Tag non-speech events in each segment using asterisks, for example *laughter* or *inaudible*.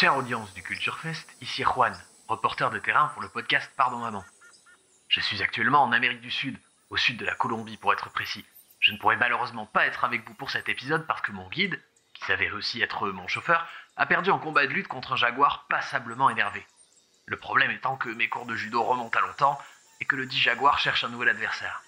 Chère audience du Culture Fest, ici Juan, reporter de terrain pour le podcast Pardon Maman. Je suis actuellement en Amérique du Sud, au sud de la Colombie pour être précis. Je ne pourrais malheureusement pas être avec vous pour cet épisode parce que mon guide, qui s'avère aussi être mon chauffeur, a perdu en combat de lutte contre un jaguar passablement énervé. Le problème étant que mes cours de judo remontent à longtemps et que le dit jaguar cherche un nouvel adversaire.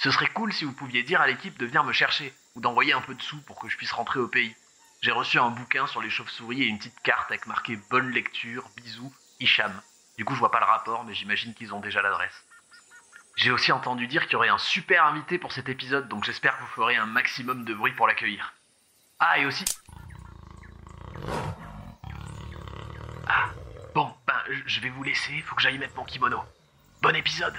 Ce serait cool si vous pouviez dire à l'équipe de venir me chercher ou d'envoyer un peu de sous pour que je puisse rentrer au pays. J'ai reçu un bouquin sur les chauves-souris et une petite carte avec marqué bonne lecture, bisous, Hicham. Du coup, je vois pas le rapport, mais j'imagine qu'ils ont déjà l'adresse. J'ai aussi entendu dire qu'il y aurait un super invité pour cet épisode, donc j'espère que vous ferez un maximum de bruit pour l'accueillir. Ah, et aussi. Ah, bon, ben, je vais vous laisser, faut que j'aille mettre mon kimono. Bon épisode!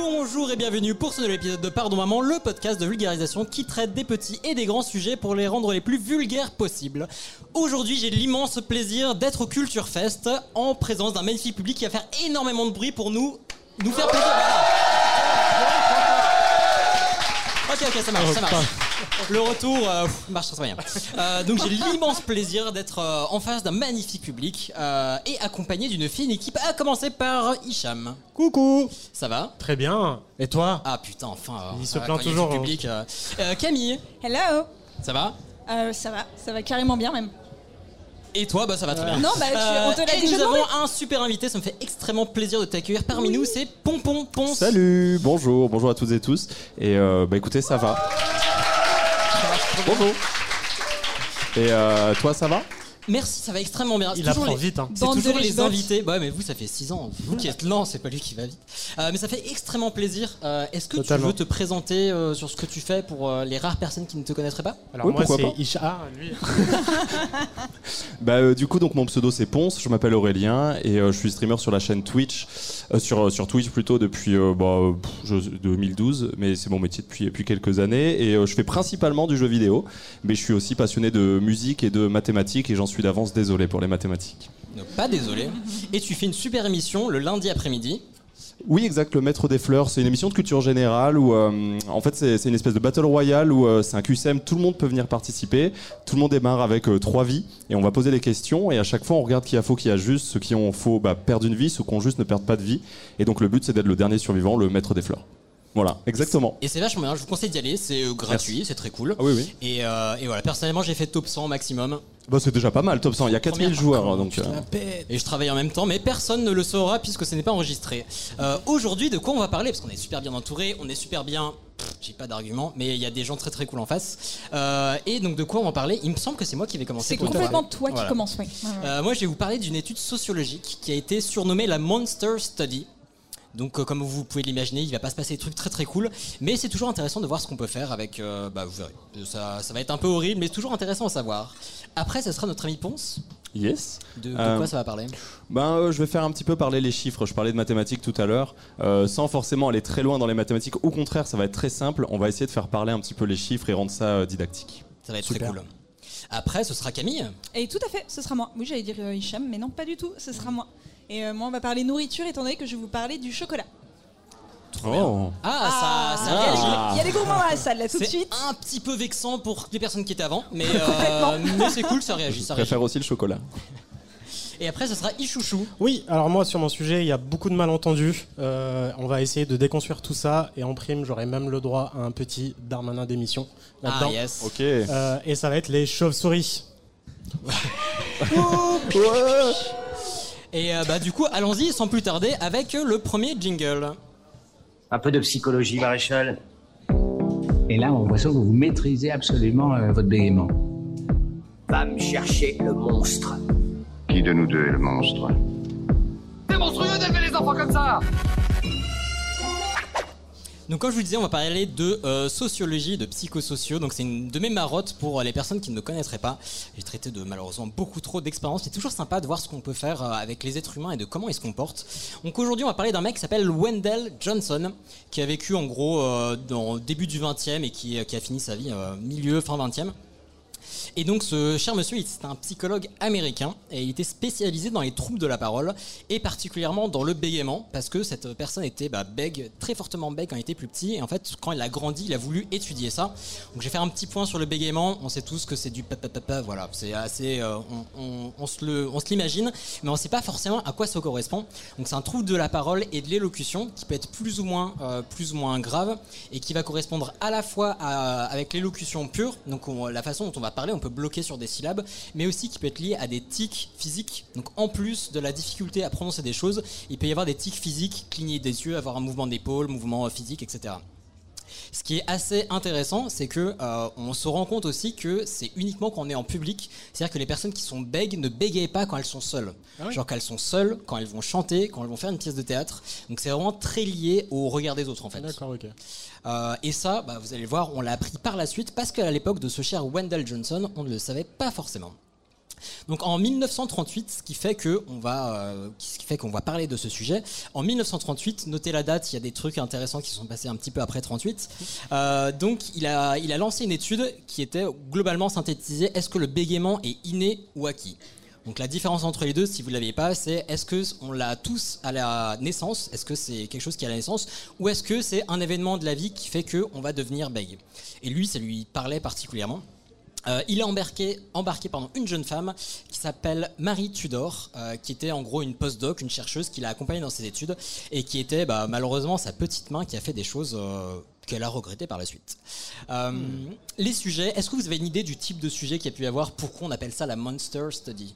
Bonjour et bienvenue pour ce nouvel épisode de Pardon Maman, le podcast de vulgarisation qui traite des petits et des grands sujets pour les rendre les plus vulgaires possibles. Aujourd'hui, j'ai l'immense plaisir d'être au Culture Fest en présence d'un magnifique public qui va faire énormément de bruit pour nous, nous faire plaisir. Voilà. Ok, ok, ça marche, ça marche. Le retour euh, pff, marche très bien. Euh, donc j'ai l'immense plaisir d'être euh, en face d'un magnifique public euh, et accompagné d'une fine équipe, à commencer par Hicham. Coucou Ça va? Très bien. Et toi? Ah putain, enfin. euh, Il se plaint quand y a toujours, du hein. public. euh. Euh, Camille, Hello ça va? Euh, Ça va, ça va carrément bien même. Et toi, bah ça va très bien. Non, bah, tu- on te l'a et nous avons un super invité, ça me fait extrêmement plaisir de t'accueillir parmi nous, c'est Pompon Ponce. Salut, bonjour, bonjour à toutes et tous. Et euh, bah écoutez, ça va. Bonjour. Et euh, toi, ça va? Merci, ça va extrêmement bien. Il toujours apprend les- vite, hein. C'est toujours les invités. Bah ouais, mais vous, ça fait 6 ans. Vous qui êtes lent, c'est pas lui qui va vite. Euh, mais ça fait extrêmement plaisir. Euh, Est-ce que Totalement. tu veux te présenter euh, sur ce que tu fais pour euh, les rares personnes qui ne te connaîtraient pas? Alors Oui, moi c'est pas. Isha. Ah, lui. *laughs* Bah euh, du coup, donc mon pseudo c'est Ponce, je m'appelle Aurélien et euh, je suis streamer sur la chaîne Twitch, euh, sur, sur Twitch plutôt depuis euh, bah, euh, pff, je- 2012, mais c'est mon métier depuis, depuis quelques années et euh, je fais principalement du jeu vidéo, mais je suis aussi passionné de musique et de mathématiques et j'en suis d'avance désolé pour les mathématiques. Donc, Pas désolé. Et tu fais une super émission le lundi après-midi. Oui, exact, le Maître des Fleurs, c'est une émission de culture générale où, euh, en fait, c'est c'est une espèce de battle royale où euh, c'est un QCM, tout le monde peut venir participer, tout le monde démarre avec euh, trois vies et on va poser des questions et à chaque fois on regarde qui a faux, qui a juste, ceux qui ont faux bah, perdent une vie, ceux qui ont juste ne perdent pas de vie et donc le but c'est d'être le dernier survivant, le Maître des Fleurs. Voilà, exactement. Et c'est vachement bien, je vous conseille d'y aller, c'est euh, gratuit, c'est très cool. Ah oui, oui. Et, euh, et voilà, personnellement, j'ai fait top 100 maximum. Bah, c'est déjà pas mal, top 100, il y a 4000 Première joueurs donc. euh. Et je travaille en même temps, mais personne ne le saura puisque ce n'est pas enregistré. Euh, Aujourd'hui, de quoi on va parler? Parce qu'on est super bien entouré, on est super bien. J'ai pas d'argument, mais il y a des gens très très cool en face. Euh, et donc, de quoi on va parler? Il me semble que c'est moi qui vais commencer. C'est complètement toi qui Voilà. commence, oui. Ouais, ouais. Euh, moi, je vais vous parler d'une étude sociologique qui a été surnommée la Monster Study. Donc, euh, comme vous pouvez l'imaginer, il va pas se passer des trucs très très cool, mais c'est toujours intéressant de voir ce qu'on peut faire avec. euh, bah, vous verrez. Ça, ça va être un peu horrible, mais c'est toujours intéressant à savoir. Après, ce sera notre ami Ponce. Yes. De, de Euh, quoi ça va parler? Ben, euh, je vais faire un petit peu parler les chiffres. Je parlais de mathématiques tout à l'heure, euh, sans forcément aller très loin dans les mathématiques. Au contraire, ça va être très simple. On va essayer de faire parler un petit peu les chiffres et rendre ça euh, didactique. Ça va être Super. très cool. Après, ce sera Camille. Et tout à fait, ce sera moi. Oui, j'allais dire euh, Hicham, mais non, pas du tout, ce sera moi. Et euh, moi, on va parler nourriture, étant donné que je vais vous parler du chocolat. Oh. Ah, ça, ça il y a- réagit. Il y a des gourmands dans la salle, là, tout de C'est suite. un petit peu vexant pour les personnes qui étaient avant, mais, euh, mais c'est cool, ça réagit, Je ça réagit. préfère aussi le chocolat. Et après, ce sera Ichouchou. Oui, alors moi sur mon sujet, il y a beaucoup de malentendus. Euh, on va essayer de déconstruire tout ça et en prime, j'aurai même le droit à un petit Darmanin d'émission Ah yes. Ok. Euh, et ça va être les chauves-souris. Et euh, bah du coup, allons-y sans plus tarder avec euh, le premier jingle. Un peu de psychologie, maréchal. Et là, on a l'impression que vous maîtrisez absolument euh, votre bégaiement. Va me chercher le monstre. Qui de nous deux est le monstre? Donc comme je vous disais, on va parler de euh, sociologie, de psychosociaux. Donc c'est une de mes marottes pour les personnes qui ne me connaîtraient pas. J'ai traité de malheureusement beaucoup trop d'expériences. C'est toujours sympa de voir ce qu'on peut faire euh, avec les êtres humains et de comment ils se comportent. Donc aujourd'hui, on va parler d'un mec qui s'appelle Wendell Johnson, qui a vécu en gros euh, dans début du 20e et qui, qui a fini sa vie euh, milieu, fin 20e. Et donc ce cher monsieur, c'était un psychologue américain et il était spécialisé dans les troubles de la parole et particulièrement dans le bégaiement parce que cette personne était bah, bègue, très fortement bègue quand il était plus petit et en fait quand il a grandi, il a voulu étudier ça. Donc j'ai fait un petit point sur le bégaiement. On sait tous que c'est du papapapa, voilà, c'est assez, euh, on, se l'imagine, mais on sait pas forcément à quoi ça correspond. Donc c'est un trouble de la parole et de l'élocution qui peut être plus ou moins, euh, plus ou moins grave et qui va correspondre à la fois avec l'élocution pure, donc on- la façon dont on va parler, on peut bloquer sur des syllabes, mais aussi qui peut être lié à des tics physiques. Donc en plus de la difficulté à prononcer des choses, il peut y avoir des tics physiques, cligner des yeux, avoir un mouvement d'épaule, mouvement euh, physique, etc. Ce qui est assez intéressant, c'est que euh, on se rend compte aussi que c'est uniquement quand on est en public, c'est-à-dire que les personnes qui sont bègues ne bégayent pas quand elles sont seules. Ah oui Genre qu'elles sont seules quand elles vont chanter, quand elles vont faire une pièce de théâtre. Donc c'est vraiment très lié au regard des autres en fait. D'accord, ok. Euh, et ça, bah, vous allez le voir, on l'a appris par la suite parce qu'à l'époque de ce cher Wendell Johnson, on ne le savait pas forcément. Donc en 1938, ce qui fait que on va, euh, ce qui fait qu'on va parler de ce sujet. En 1938, notez la date, il y a des trucs intéressants qui sont passés un petit peu après 38. Euh, donc il a, il a lancé une étude qui était globalement synthétisée. Est-ce que le bégaiement est inné ou acquis? Donc la différence entre les deux, si vous ne l'aviez pas, c'est est-ce que on l'a tous à la naissance, est-ce que c'est quelque chose qui est à la naissance, ou est-ce que c'est un événement de la vie qui fait que on va devenir bègue? Et lui, ça lui parlait particulièrement. Euh, il a embarqué, embarqué pardon, une jeune femme qui s'appelle Marie Tudor, euh, qui était en gros une postdoc, une chercheuse qui l'a accompagnée dans ses études et qui était bah, malheureusement sa petite main qui a fait des choses euh, qu'elle a regrettées par la suite. Euh, Les sujets, est-ce que vous avez une idée du type de sujet qu'il y a pu y avoir Pourquoi on appelle ça la Monster Study?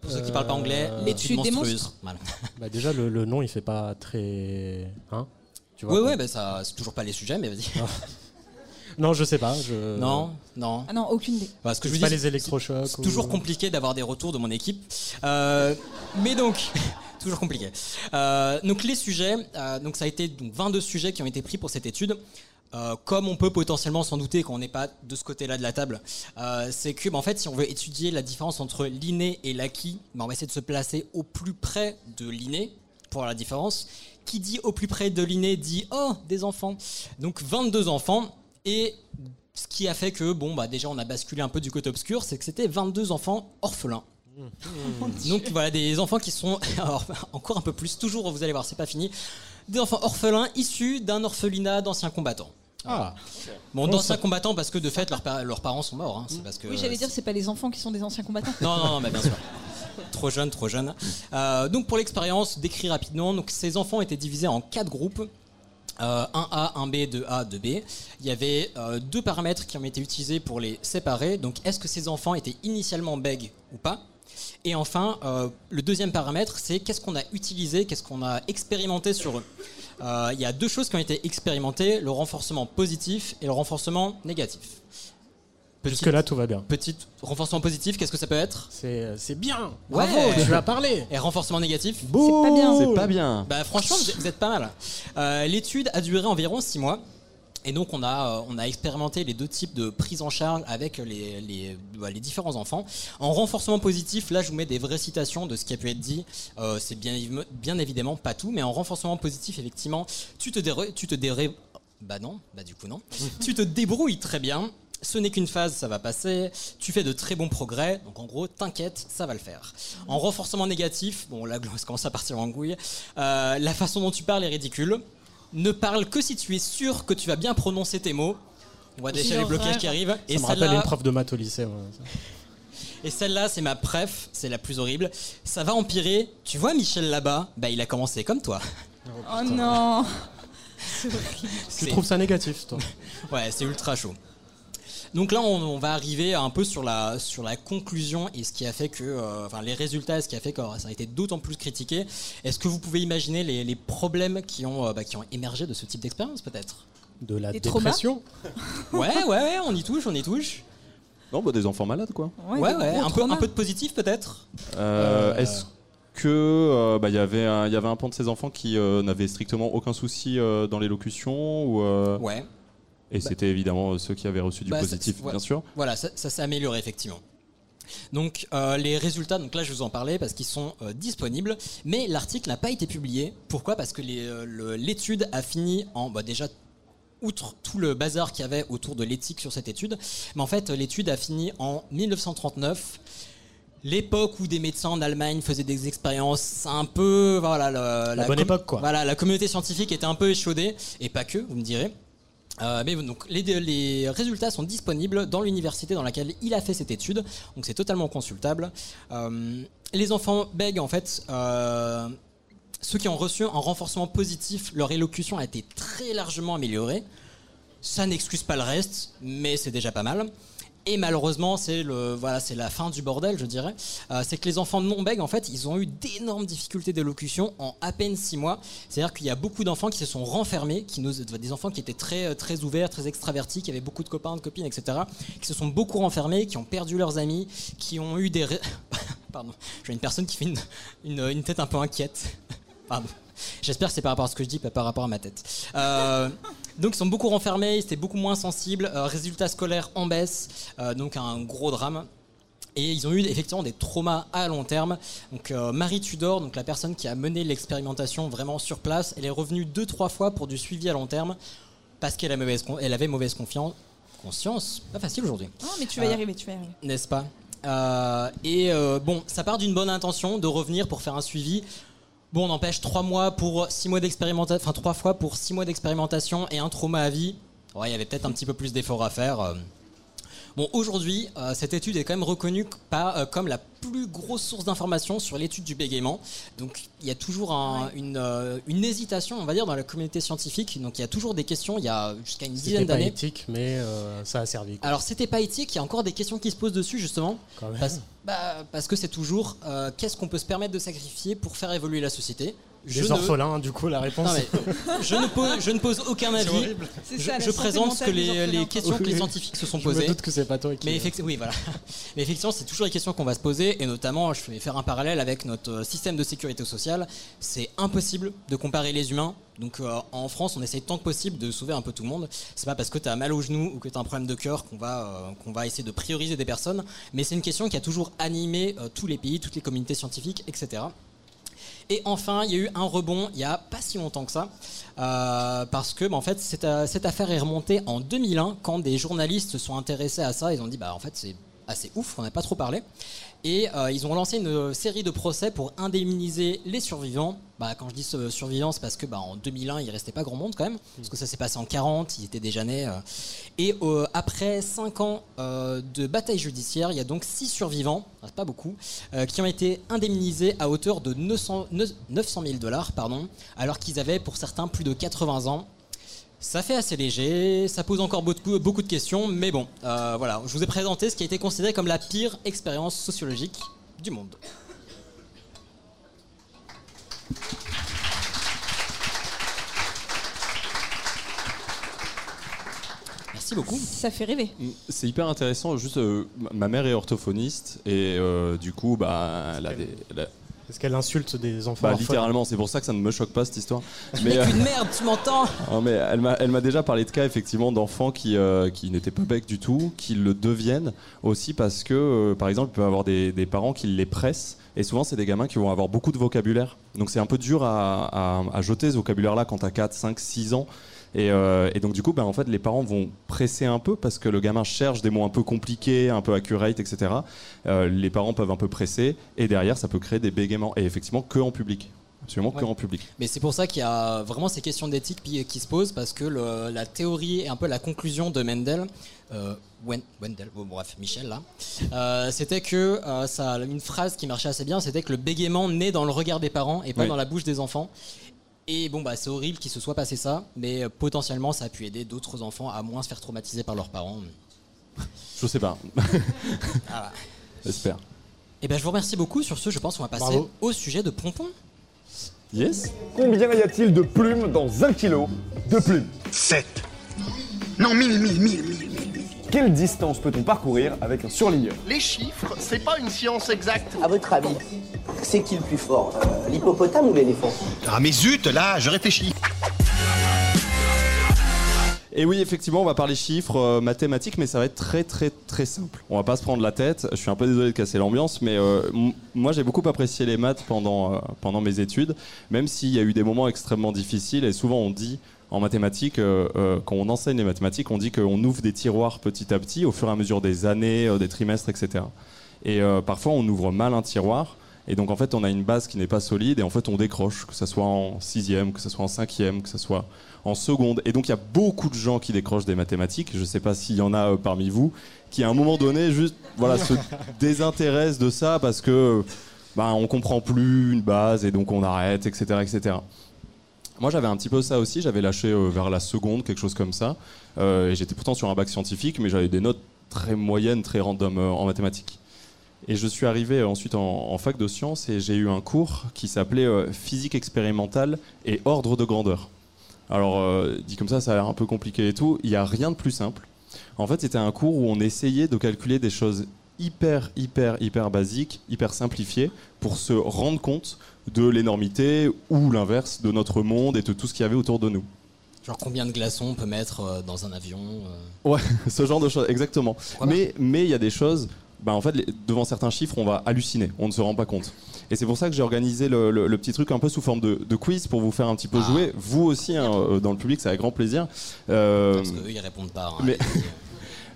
Pour ceux qui ne parlent pas anglais, l'étude monstrueuse. Voilà. Bah déjà, le, le nom, il fait pas très. Hein tu vois bah ça, c'est toujours pas les sujets, mais vas-y. *laughs* Non, je sais pas. Je... Non, non. Ah non, aucune idée. Ce que je pas dis, les électrochocs. C'est ou- toujours compliqué d'avoir des retours de mon équipe. Euh, mais donc, *laughs* toujours compliqué. Euh, donc les sujets, euh, donc ça a été donc 22 sujets qui ont été pris pour cette étude. Euh, comme on peut potentiellement s'en douter quand on n'est pas de ce côté-là de la table, euh, c'est que bah, en fait, si on veut étudier la différence entre l'inné et l'acquis, bah, on va essayer de se placer au plus près de l'inné pour voir la différence. Qui dit au plus près de l'inné dit oh des enfants. Donc 22 enfants et ce qui a fait que bon bah déjà on a basculé un peu du côté obscur, c'est que c'était 22 enfants orphelins. Donc voilà des enfants qui sont *laughs* alors, encore un peu plus. Toujours vous allez voir c'est pas fini. Des enfants orphelins issus d'un orphelinat d'anciens combattants. Ah, Bon, d'anciens ça- combattants parce que de fait leurs, pa- leurs parents sont morts. hein. C'est parce que Oui, j'allais dire, c'est pas les enfants qui sont des anciens combattants. non, non, non, mais bien sûr. Trop jeune, trop jeune. Euh, donc pour l'expérience, décrit rapidement, donc ces enfants étaient divisés en quatre groupes. Euh, 1A, 1B, 2A, 2B. Il y avait euh, deux paramètres qui ont été utilisés pour les séparer. Donc est-ce que ces enfants étaient initialement bègues ou pas? Et enfin, euh, le deuxième paramètre, c'est qu'est-ce qu'on a utilisé, qu'est-ce qu'on a expérimenté sur eux? Euh, Il y a deux choses qui ont été expérimentées, le renforcement positif et le renforcement négatif. Petite- jusque-là, tout va bien. Petit renforcement positif, qu'est-ce que ça peut être C'est c'est bien. Ouais. Bravo, tu as parlé. Et renforcement négatif Bouh, pas bien. C'est pas bien. Bah franchement, vous êtes, pas mal. Euh, L'étude a duré environ 6 mois. Et donc on a, euh, on a expérimenté les deux types de prise en charge avec les, les, bah, les différents enfants. En renforcement positif, là je vous mets des vraies citations de ce qui a pu être dit. Euh, C'est bien, bien évidemment pas tout, mais en renforcement positif, effectivement, tu te déré- tu te déré- Bah non, bah du coup non. tu te débrouilles très bien. Ce n'est qu'une phase, ça va passer. Tu fais de très bons progrès, donc en gros, t'inquiète, ça va le faire. En renforcement négatif, bon là, ça commence à partir en couille. Euh, la façon dont tu parles est ridicule. Ne parle que si tu es sûr que tu vas bien prononcer tes mots. On voit déjà les blocages qui arrivent. Ça Et me rappelle une prof de maths au lycée. ouais. et celle-là, c'est ma préf, c'est la plus horrible. Ça va empirer. Tu vois Michel là-bas? Bah, il a commencé comme toi. Oh non *laughs* Tu trouves ça négatif, toi? Ouais, c'est ultra chaud. Donc là, on, on va arriver un peu sur la, sur la conclusion et ce qui a fait que, euh, enfin, les résultats, et ce qui a fait que ça a été d'autant plus critiqué. Est-ce que vous pouvez imaginer les, les problèmes qui ont, euh, bah, qui ont émergé de ce type d'expérience, peut-être? De la Des dépression *laughs* Ouais, ouais, ouais, on y touche, on y touche. Non, bah des enfants malades, quoi. Ouais, ouais, un, peu, un traumas. peu de positif, peut-être? Euh, Est-ce que euh, bah, il y avait un- il y avait un pan de ces enfants qui euh, n'avaient strictement aucun souci euh, dans l'élocution ou euh, Ouais. Et Bah- c'était évidemment ceux qui avaient reçu du Bah, positif bien sûr. Voilà, ça, ça s'est amélioré effectivement. Donc euh, les résultats, donc là je vous en parlais parce qu'ils sont euh, disponibles, mais l'article n'a pas été publié. Pourquoi? Parce que euh, l'étude a fini en bah, déjà outre tout le bazar qu'il y avait autour de l'éthique sur cette étude, mais en fait l'étude a fini en 1939. L'époque où des médecins en Allemagne faisaient des expériences un peu, voilà, le- La bonne époque, quoi. Voilà, la communauté scientifique était un peu échaudée, et pas que, vous me direz. Euh, les résultats sont disponibles dans l'université dans laquelle il a fait cette étude, donc c'est totalement consultable. Euh, les enfants bègues, en fait, euh, ceux qui ont reçu un renforcement positif, leur élocution a été très largement améliorée. Ça n'excuse pas le reste, mais c'est déjà pas mal. Et malheureusement, c'est le voilà, c'est la fin du bordel, je dirais. Euh, c'est que les enfants non bègues, en fait, ils ont eu d'énormes difficultés d'élocution en à peine six mois. C'est-à-dire qu'il y a beaucoup d'enfants qui se sont renfermés, qui des enfants qui étaient très très ouverts, très extravertis, qui avaient beaucoup de copains, de copines, etc., qui se sont beaucoup renfermés, qui ont perdu leurs amis, qui ont eu des *laughs* pardon, j'ai une personne qui fait une, une, une tête un peu inquiète. *laughs* Pardon. J'espère que c'est par rapport à ce que je dis, pas par rapport à ma tête. Euh, donc ils sont beaucoup renfermés, ils étaient beaucoup moins sensibles, euh, résultats scolaires en baisse, euh, donc un gros drame. Et ils ont eu effectivement des traumas à long terme. Donc euh, Marie Tudor, donc la personne qui a mené l'expérimentation vraiment sur place, elle est revenue deux trois fois pour du suivi à long terme parce qu'elle elle avait mauvaise confiance. Conscience, pas facile aujourd'hui Non, mais tu vas y arriver, tu vas y arriver. n'est-ce pas? Euh, Et euh, bon, ça part d'une bonne intention de revenir pour faire un suivi. Bon, on empêche trois mois pour six mois d'expérimentation, enfin fois pour six mois d'expérimentation et un trauma à vie. Ouais, il y avait peut-être un petit peu plus d'efforts à faire. Bon, aujourd'hui, euh, cette étude est quand même reconnue par, euh, comme la plus grosse source d'information sur l'étude du bégaiement. Donc, il y a toujours un- une, euh, une hésitation, on va dire, dans la communauté scientifique. Donc, il y a toujours des questions. Il y a jusqu'à une C'était dizaine pas d'années. éthique, mais euh, ça a servi. quoi. Alors, c'était pas éthique. Il y a encore des questions qui se posent dessus, justement. Quand même. Parce, bah, parce que c'est toujours euh, qu'est-ce qu'on peut se permettre de sacrifier pour faire évoluer la société? Des ne- orphelins, du coup, la réponse. Non, mais je, ne pose, je ne pose aucun avis. Je, ça, la je présente ce que les, les questions que les scientifiques se sont Je posées. doute que c'est pas toi qui. Mais, effecti- oui, voilà. *laughs* Mais effectivement, c'est toujours les questions qu'on va se poser, et notamment, je vais faire un parallèle avec notre euh, système de sécurité sociale. C'est impossible de comparer les humains. Donc, euh, en France, on essaye tant que possible de sauver un peu tout le monde. C'est pas parce que tu as mal au genou ou que tu as un problème de cœur qu'on va, euh, qu'on va essayer de prioriser des personnes. Mais c'est une question qui a toujours animé euh, tous les pays, toutes les communautés scientifiques, etc. Et enfin, il y a eu un rebond il y a pas si longtemps que ça, euh, parce que bah, en fait cette, euh, cette affaire est remontée en 2001 quand des journalistes se sont intéressés à ça. Ils ont dit bah en fait c'est assez ouf, on n'a pas trop parlé. Et euh, ils ont lancé une série de procès pour indemniser les survivants. Bah, quand je dis euh, survivants, c'est parce que bah, en 2001, il restait pas grand monde quand même, parce que ça s'est passé en 40, ils étaient déjà nés. euh. Et euh, après 5 ans euh, de bataille judiciaire, il y a donc 6 survivants, c'est pas beaucoup, euh, qui ont été indemnisés à hauteur de 900 900 000 dollars, pardon, alors qu'ils avaient pour certains plus de 80 ans. Ça fait assez léger, ça pose encore beaucoup, beaucoup de questions, mais bon, euh, voilà, je vous ai présenté ce qui a été considéré comme la pire expérience sociologique du monde. Merci beaucoup. Ça fait rêver. C'est hyper intéressant. Juste, euh, ma mère est orthophoniste et euh, du coup, bah, elle a des, elle a- Est-ce qu'elle insulte des enfants bah, littéralement, c'est pour ça que ça ne me choque pas cette histoire. *laughs* Mais, euh, une merde, tu m'entends *laughs* non, mais elle m'a, elle m'a déjà parlé de cas effectivement d'enfants qui, euh, qui n'étaient pas becs du tout, qui le deviennent aussi parce que, euh, par exemple, il peut y avoir des, des parents qui les pressent. Et souvent, c'est des gamins qui vont avoir beaucoup de vocabulaire. Donc, c'est un peu dur à, à- à jeter ce vocabulaire-là quand tu as 4, 5, 6 ans. Et, euh, et donc, du coup, ben, en fait, les parents vont presser un peu parce que le gamin cherche des mots un peu compliqués, un peu accurate, etc. Euh, les parents peuvent un peu presser. Et derrière, ça peut créer des bégaiements. Et effectivement, que en public. Absolument que en public. Mais c'est pour ça qu'il y a vraiment ces questions d'éthique qui, se posent, parce que le- la théorie et un peu la conclusion de Mendel, euh, Wen- Wendell, bon, bref, Michel là, euh, c'était que euh, ça, une phrase qui marchait assez bien, c'était que le bégaiement naît dans le regard des parents et pas Oui. dans la bouche des enfants. Et bon, bah, c'est horrible qu'il se soit passé ça, mais euh, potentiellement ça a pu aider d'autres enfants à moins se faire traumatiser par leurs parents. *laughs* Je sais pas. Voilà. J'espère. Et ben je vous remercie beaucoup. Sur ce, je pense qu'on va passer Bravo. au sujet de Pompon. Yes Combien y a-t-il de plumes dans un kilo? De plumes 7. Non, 1000, 1000, 1000, 1000, 1000. Quelle distance peut-on parcourir avec un surligneur? Les chiffres, c'est pas une science exacte. À votre avis, c'est qui le plus fort euh, L'hippopotame ou l'éléphant? Ah mais zut, là, je réfléchis. Et oui, effectivement, on va parler chiffres, euh, mathématiques, mais ça va être très très très simple. On va pas se prendre la tête. Je suis un peu désolé de casser l'ambiance, mais euh, moi j'ai beaucoup apprécié les maths pendant, euh, pendant mes études, même s'il y a eu des moments extrêmement difficiles. Et souvent on dit en mathématiques, euh, euh, quand on enseigne les mathématiques, on dit qu'on ouvre des tiroirs petit à petit au fur et à mesure des années, euh, des trimestres, etc. Et parfois on ouvre mal un tiroir. Et donc en fait on a une base qui n'est pas solide et en fait on décroche, que ce soit en sixième, que ce soit en cinquième, que ce soit en seconde. Et donc il y a beaucoup de gens qui décrochent des mathématiques. Je ne sais pas s'il y en a parmi vous qui à un moment donné juste voilà se *laughs* désintéressent de ça parce que bah, on comprend plus une base et donc on arrête, etc., etc. Moi j'avais un petit peu ça aussi. J'avais lâché euh, vers la seconde quelque chose comme ça. Euh, et j'étais pourtant sur un bac scientifique, mais j'avais des notes très moyennes, très random euh, en mathématiques. Et je suis arrivé ensuite en, en fac de sciences et j'ai eu un cours qui s'appelait physique expérimentale et ordre de grandeur. Alors, dit comme ça, ça a l'air un peu compliqué et tout. Il n'y a rien de plus simple. En fait, c'était un cours où on essayait de calculer des choses hyper, hyper, hyper basiques, hyper simplifiées, pour se rendre compte de l'énormité ou l'inverse de notre monde et de tout ce qu'il y avait autour de nous. Genre combien de glaçons on peut mettre euh, dans un avion euh. Ouais, *laughs* ce genre de choses, exactement. Mais mais il y a des choses, bah en fait, les- devant certains chiffres, on va halluciner, on ne se rend pas compte. Et c'est pour ça que j'ai organisé le, le- le petit truc un peu sous forme de, de quiz pour vous faire un petit peu jouer. Vous aussi, hein, euh, dans le public, c'est avec grand plaisir. Euh, Parce qu'eux, ils répondent pas. hein. mais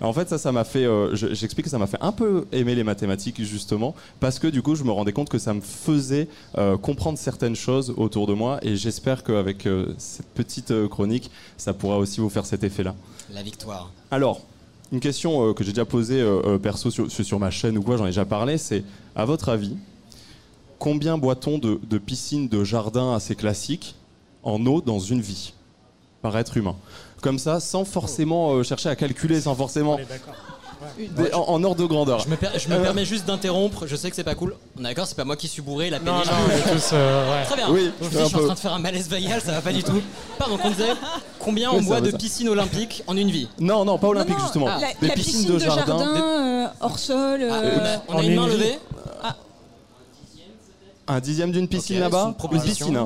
en fait, ça, ça m'a fait. euh, je- J'explique que ça m'a fait un peu aimer les mathématiques justement, parce que du coup, je me rendais compte que ça me faisait euh, comprendre certaines choses autour de moi, et j'espère qu'avec euh, cette petite euh, chronique, ça pourra aussi vous faire cet effet-là. La victoire. Alors, une question que j'ai déjà posée perso sur, ma chaîne ou quoi, j'en ai déjà parlé, c'est à votre avis, combien boit-on de, de piscines de jardin assez classiques en eau dans une vie par être humain? Comme ça, sans forcément euh, chercher à calculer, sans forcément. Des- en, en ordre de grandeur. Je me, per- je me Euh, permets juste d'interrompre, je sais que c'est pas cool. On est d'accord, c'est pas moi qui suis bourré, la Non, péniche. non, on est tous, euh, ouais. Très bien. Oui, je dis, je suis en train de faire un malaise vagal, ça va pas du tout. Pardon, on disait combien Oui, on boit de ça. piscines olympiques en une vie? Non, non, pas olympique Non, non, justement. La, Des la piscine, de jardin, euh, hors sol. euh, Ah, On a En une main levée? Un dixième d'une piscine là-bas? une piscine.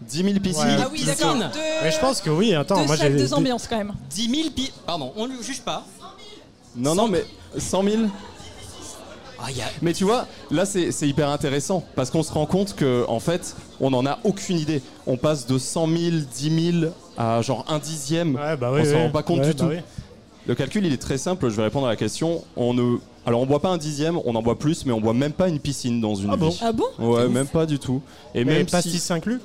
Hein. non. 10 000 piscines. Ouais. Ah oui, d'accord. Deux, Mais je pense que oui, attends, deux moi j'ai. deux ambiances quand même. 10 000 pi... Pardon, on ne juge pas. Non, non, mais 100 000 Ah, il y a... Mais tu vois, là c'est c'est hyper intéressant parce qu'on se rend compte que en fait, on n'en a aucune idée. On passe de 100 000, 10 000 à genre un dixième. Ouais, bah oui, on s'en oui. rend pas compte Ouais, du bah tout. oui. Le calcul, il est très simple. Je vais répondre à la question. On ne, alors on boit pas un dixième, on en boit plus, mais on boit même pas une piscine dans une Ah bon vie. Ah bon Ouais, même pas du tout. Et Mais même pastis si inclus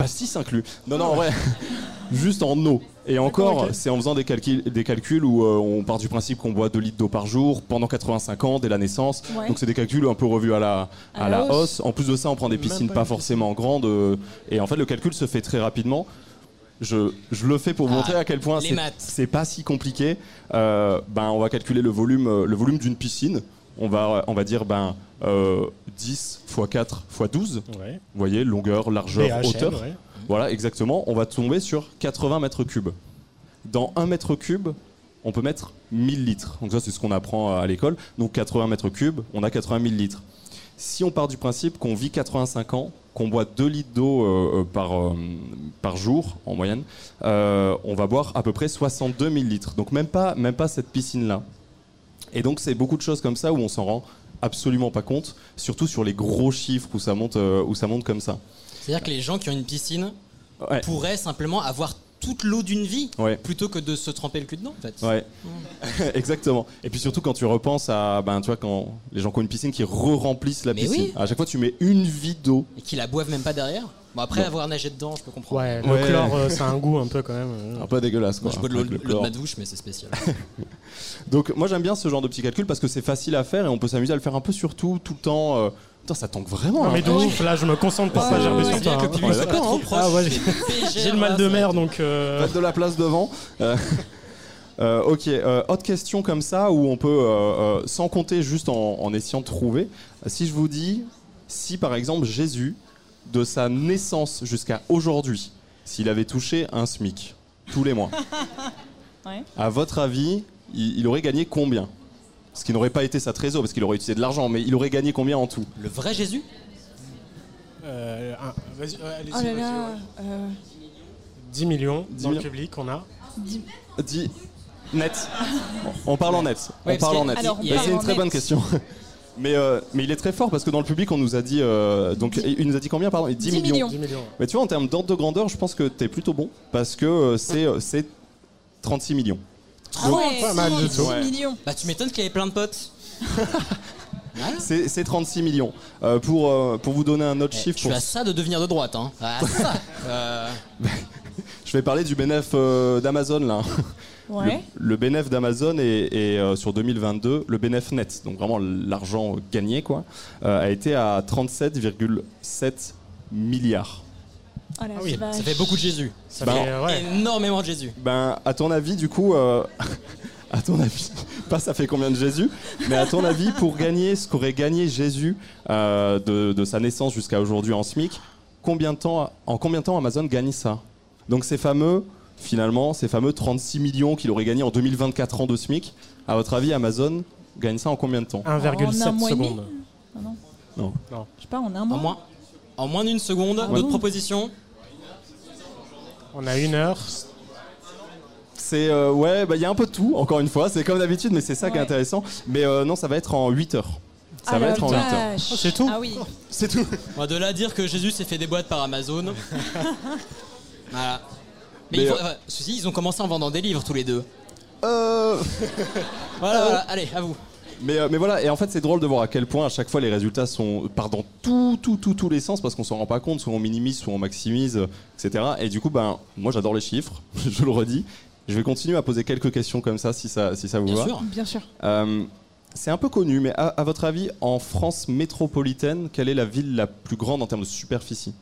pastis inclus. Non, non, en vrai, *laughs* juste en eau. Et encore, c'est en faisant des calculs, des calculs où euh, on part du principe qu'on boit 2 litres d'eau par jour pendant 85 ans dès la naissance. Ouais. Donc c'est des calculs un peu revus à la, À à la la hausse. hausse. En plus de ça, on prend des piscines pas pas, forcément grandes. euh, et en fait, le calcul se fait très rapidement. Je, je le fais pour vous Ah, montrer à quel point c'est- pas si compliqué. Euh, ben, on va calculer le volume, le volume d'une piscine. On va, on va dire ben, euh, 10 x 4 x 12. Ouais. Vous voyez, longueur, largeur, hauteur. ouais. Voilà, exactement. On va tomber sur 80 mètres cubes. Dans 1 mètre cube, on peut mettre 1000 litres. Donc ça, c'est ce qu'on apprend à l'école. Donc 80 mètres cubes, on a 80 000 litres. Si on part du principe qu'on vit 85 ans, qu'on boit 2 litres d'eau euh, euh, par, euh, par jour, en moyenne, on va boire à peu près 62 000 litres. Donc même pas, même pas cette piscine-là. Et donc c'est beaucoup de choses comme ça où on s'en rend absolument pas compte, surtout sur les gros chiffres où ça monte, euh, où ça monte comme ça. C'est-à-dire que les gens qui ont une piscine Ouais. pourraient simplement avoir toute l'eau d'une vie Ouais. plutôt que de se tremper le cul dedans, en fait. Ouais, *laughs* exactement. Et puis surtout quand tu repenses à, ben tu vois, quand les gens qui ont une piscine qui re-remplissent la Mais piscine. oui. À chaque fois, tu mets une vie d'eau. Et qui la boivent même pas derrière. Bon, après avoir nagé dedans, je peux comprendre. Ouais, Ouais. le chlore, euh, ça a un goût un peu quand même. euh. Un peu dégueulasse, quoi. Moi, je bois de l'eau avec le l'eau de chlore. ma douche, mais c'est spécial. *laughs* Donc moi j'aime bien ce genre de petits calculs parce que c'est facile à faire et on peut s'amuser à le faire un peu sur tout, tout le temps. euh. Putain, ça tanque vraiment. Non, hein. mais de ouf, là je me concentre pour Ouais, pas gerber ouais, sur ouais. toi. Hein. public Ouais, soit pas d'accord, trop hein. proche. Ah ouais, *laughs* j'ai- le mal de mer donc. euh, Faites de la place devant. Euh, *laughs* euh, ok, euh, autre question comme ça où on peut, euh, euh, sans compter juste en, en essayant de trouver, si je vous dis, si par exemple Jésus, de sa naissance jusqu'à aujourd'hui, s'il avait touché un SMIC tous les mois, *laughs* Ouais. à votre avis, il, il aurait gagné combien? Ce qui n'aurait pas été sa trésor, parce qu'il aurait utilisé de l'argent, mais il aurait gagné combien en tout? Le vrai Jésus? Euh, un- vas-y, euh, allez-y, Oh là vas-y, là. ouais. euh, 10 millions 10 dans millions. le public, on a. dix- Dit net. On parle en net. Ouais, on parle en net. Alors, Bah, c'est une très net. bonne question. *laughs* Mais, euh, mais il est très fort parce que dans le public, on nous a dit. euh, donc, il nous a dit combien, pardon? 10, 10 millions. millions. 10 millions. Mais tu vois, en termes d'ordre de grandeur, je pense que t'es plutôt bon parce que euh, c'est euh, c'est 36 millions. Ah ouais, pas mal du 6 tout. Ouais. millions. Bah tu m'étonnes qu'il y avait plein de potes. *laughs* C'est c'est 36 millions. Euh, pour, euh, pour vous donner un autre Eh, chiffre, tu pour- as ça de devenir de droite, hein. Ah, ça. *laughs* Euh, je vais parler du bénéf euh, d'Amazon là. Ouais. Le, le bénéf d'Amazon est, est, euh, sur 2022, le bénéf net, donc vraiment l'argent gagné quoi, euh, a été à 37,7 milliards. Oh Ah oui, ça fait beaucoup de Jésus. Ça Bah, fait, euh, ouais. Énormément de Jésus. Ben, à ton avis, du coup, euh, *laughs* à ton avis, *laughs* pas ça fait combien de Jésus, mais à ton avis, pour gagner ce qu'aurait gagné Jésus euh, de, de sa naissance jusqu'à aujourd'hui en SMIC, combien de temps, en combien de temps Amazon gagne ça? Donc ces fameux, finalement, ces fameux 36 millions qu'il aurait gagné en 2024 ans de SMIC, à votre avis, Amazon gagne ça en combien de temps 1,7 En un mois et demi secondes. Ah non. Non. Non. Je sais pas, en un En mois. moins, en moins d'une seconde, Ah notre bon proposition? On a une heure. C'est euh, ouais, bah il y a un peu de tout. Encore une fois, c'est comme d'habitude, mais c'est ça qui est intéressant. Mais euh, non, ça va être en 8 heures. Ça Ah va être en 8 heures. Oh, c'est tout Ah oui. C'est tout. De là à dire que Jésus s'est fait des boîtes par Amazon. *laughs* voilà. Mais, Mais, il faut- euh, enfin, ceci, ils ont commencé en vendant des livres tous les deux. Euh... Voilà, voilà. allez, à vous. Mais, euh, mais voilà, et en fait c'est drôle de voir à quel point à chaque fois les résultats sont partent dans tout, tout, tout, tous les sens parce qu'on s'en rend pas compte, soit on minimise, soit on maximise, euh, etc. Et du coup, ben, moi j'adore les chiffres, *laughs* je le redis. Je vais continuer à poser quelques questions comme ça si ça, si ça vous Bien va. sûr. Bien sûr. Euh, c'est un peu connu, mais à, à votre avis, en France métropolitaine, quelle est la ville la plus grande en termes de superficie?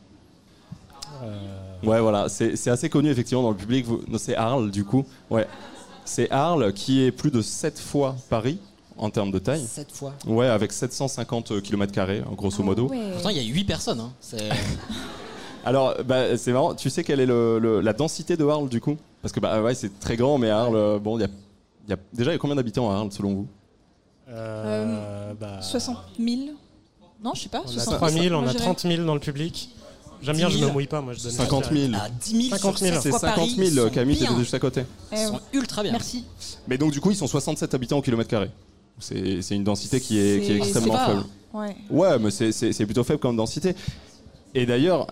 Ouais, voilà, c'est assez connu effectivement dans le public. C'est Arles, du coup. Ouais. C'est Arles qui est plus de 7 fois Paris en termes de taille. Cette fois. Ouais, avec 750 km, grosso modo. Ah Ouais. Pourtant, il y a 8 personnes. Hein. *laughs* Alors, bah, c'est marrant, tu sais quelle est le- le- la densité de Arles, du coup? Parce que bah, ouais, c'est très grand, mais Arles, euh, bon, il y a, il y a- déjà, il y a combien d'habitants à Arles, selon vous? Euh, bah, 60 000 Non, je sais pas. On a 60 3 000, on a j'irais- 30 000 dans le public. J'aime 10 bien, je 000. me mouille pas, moi je donne 50 000. À 10 000 50 sur 000. sept C'est fois 50 Paris, 000, ils sont Camille, bien. juste à côté. Eh Ils sont ultra bien. Merci. Mais donc, du coup, ils sont 67 habitants au kilomètre carré. C'est une densité qui est, qui est C'est- extrêmement faible. Ouais. Ouais, mais c'est- plutôt faible comme densité. Et d'ailleurs,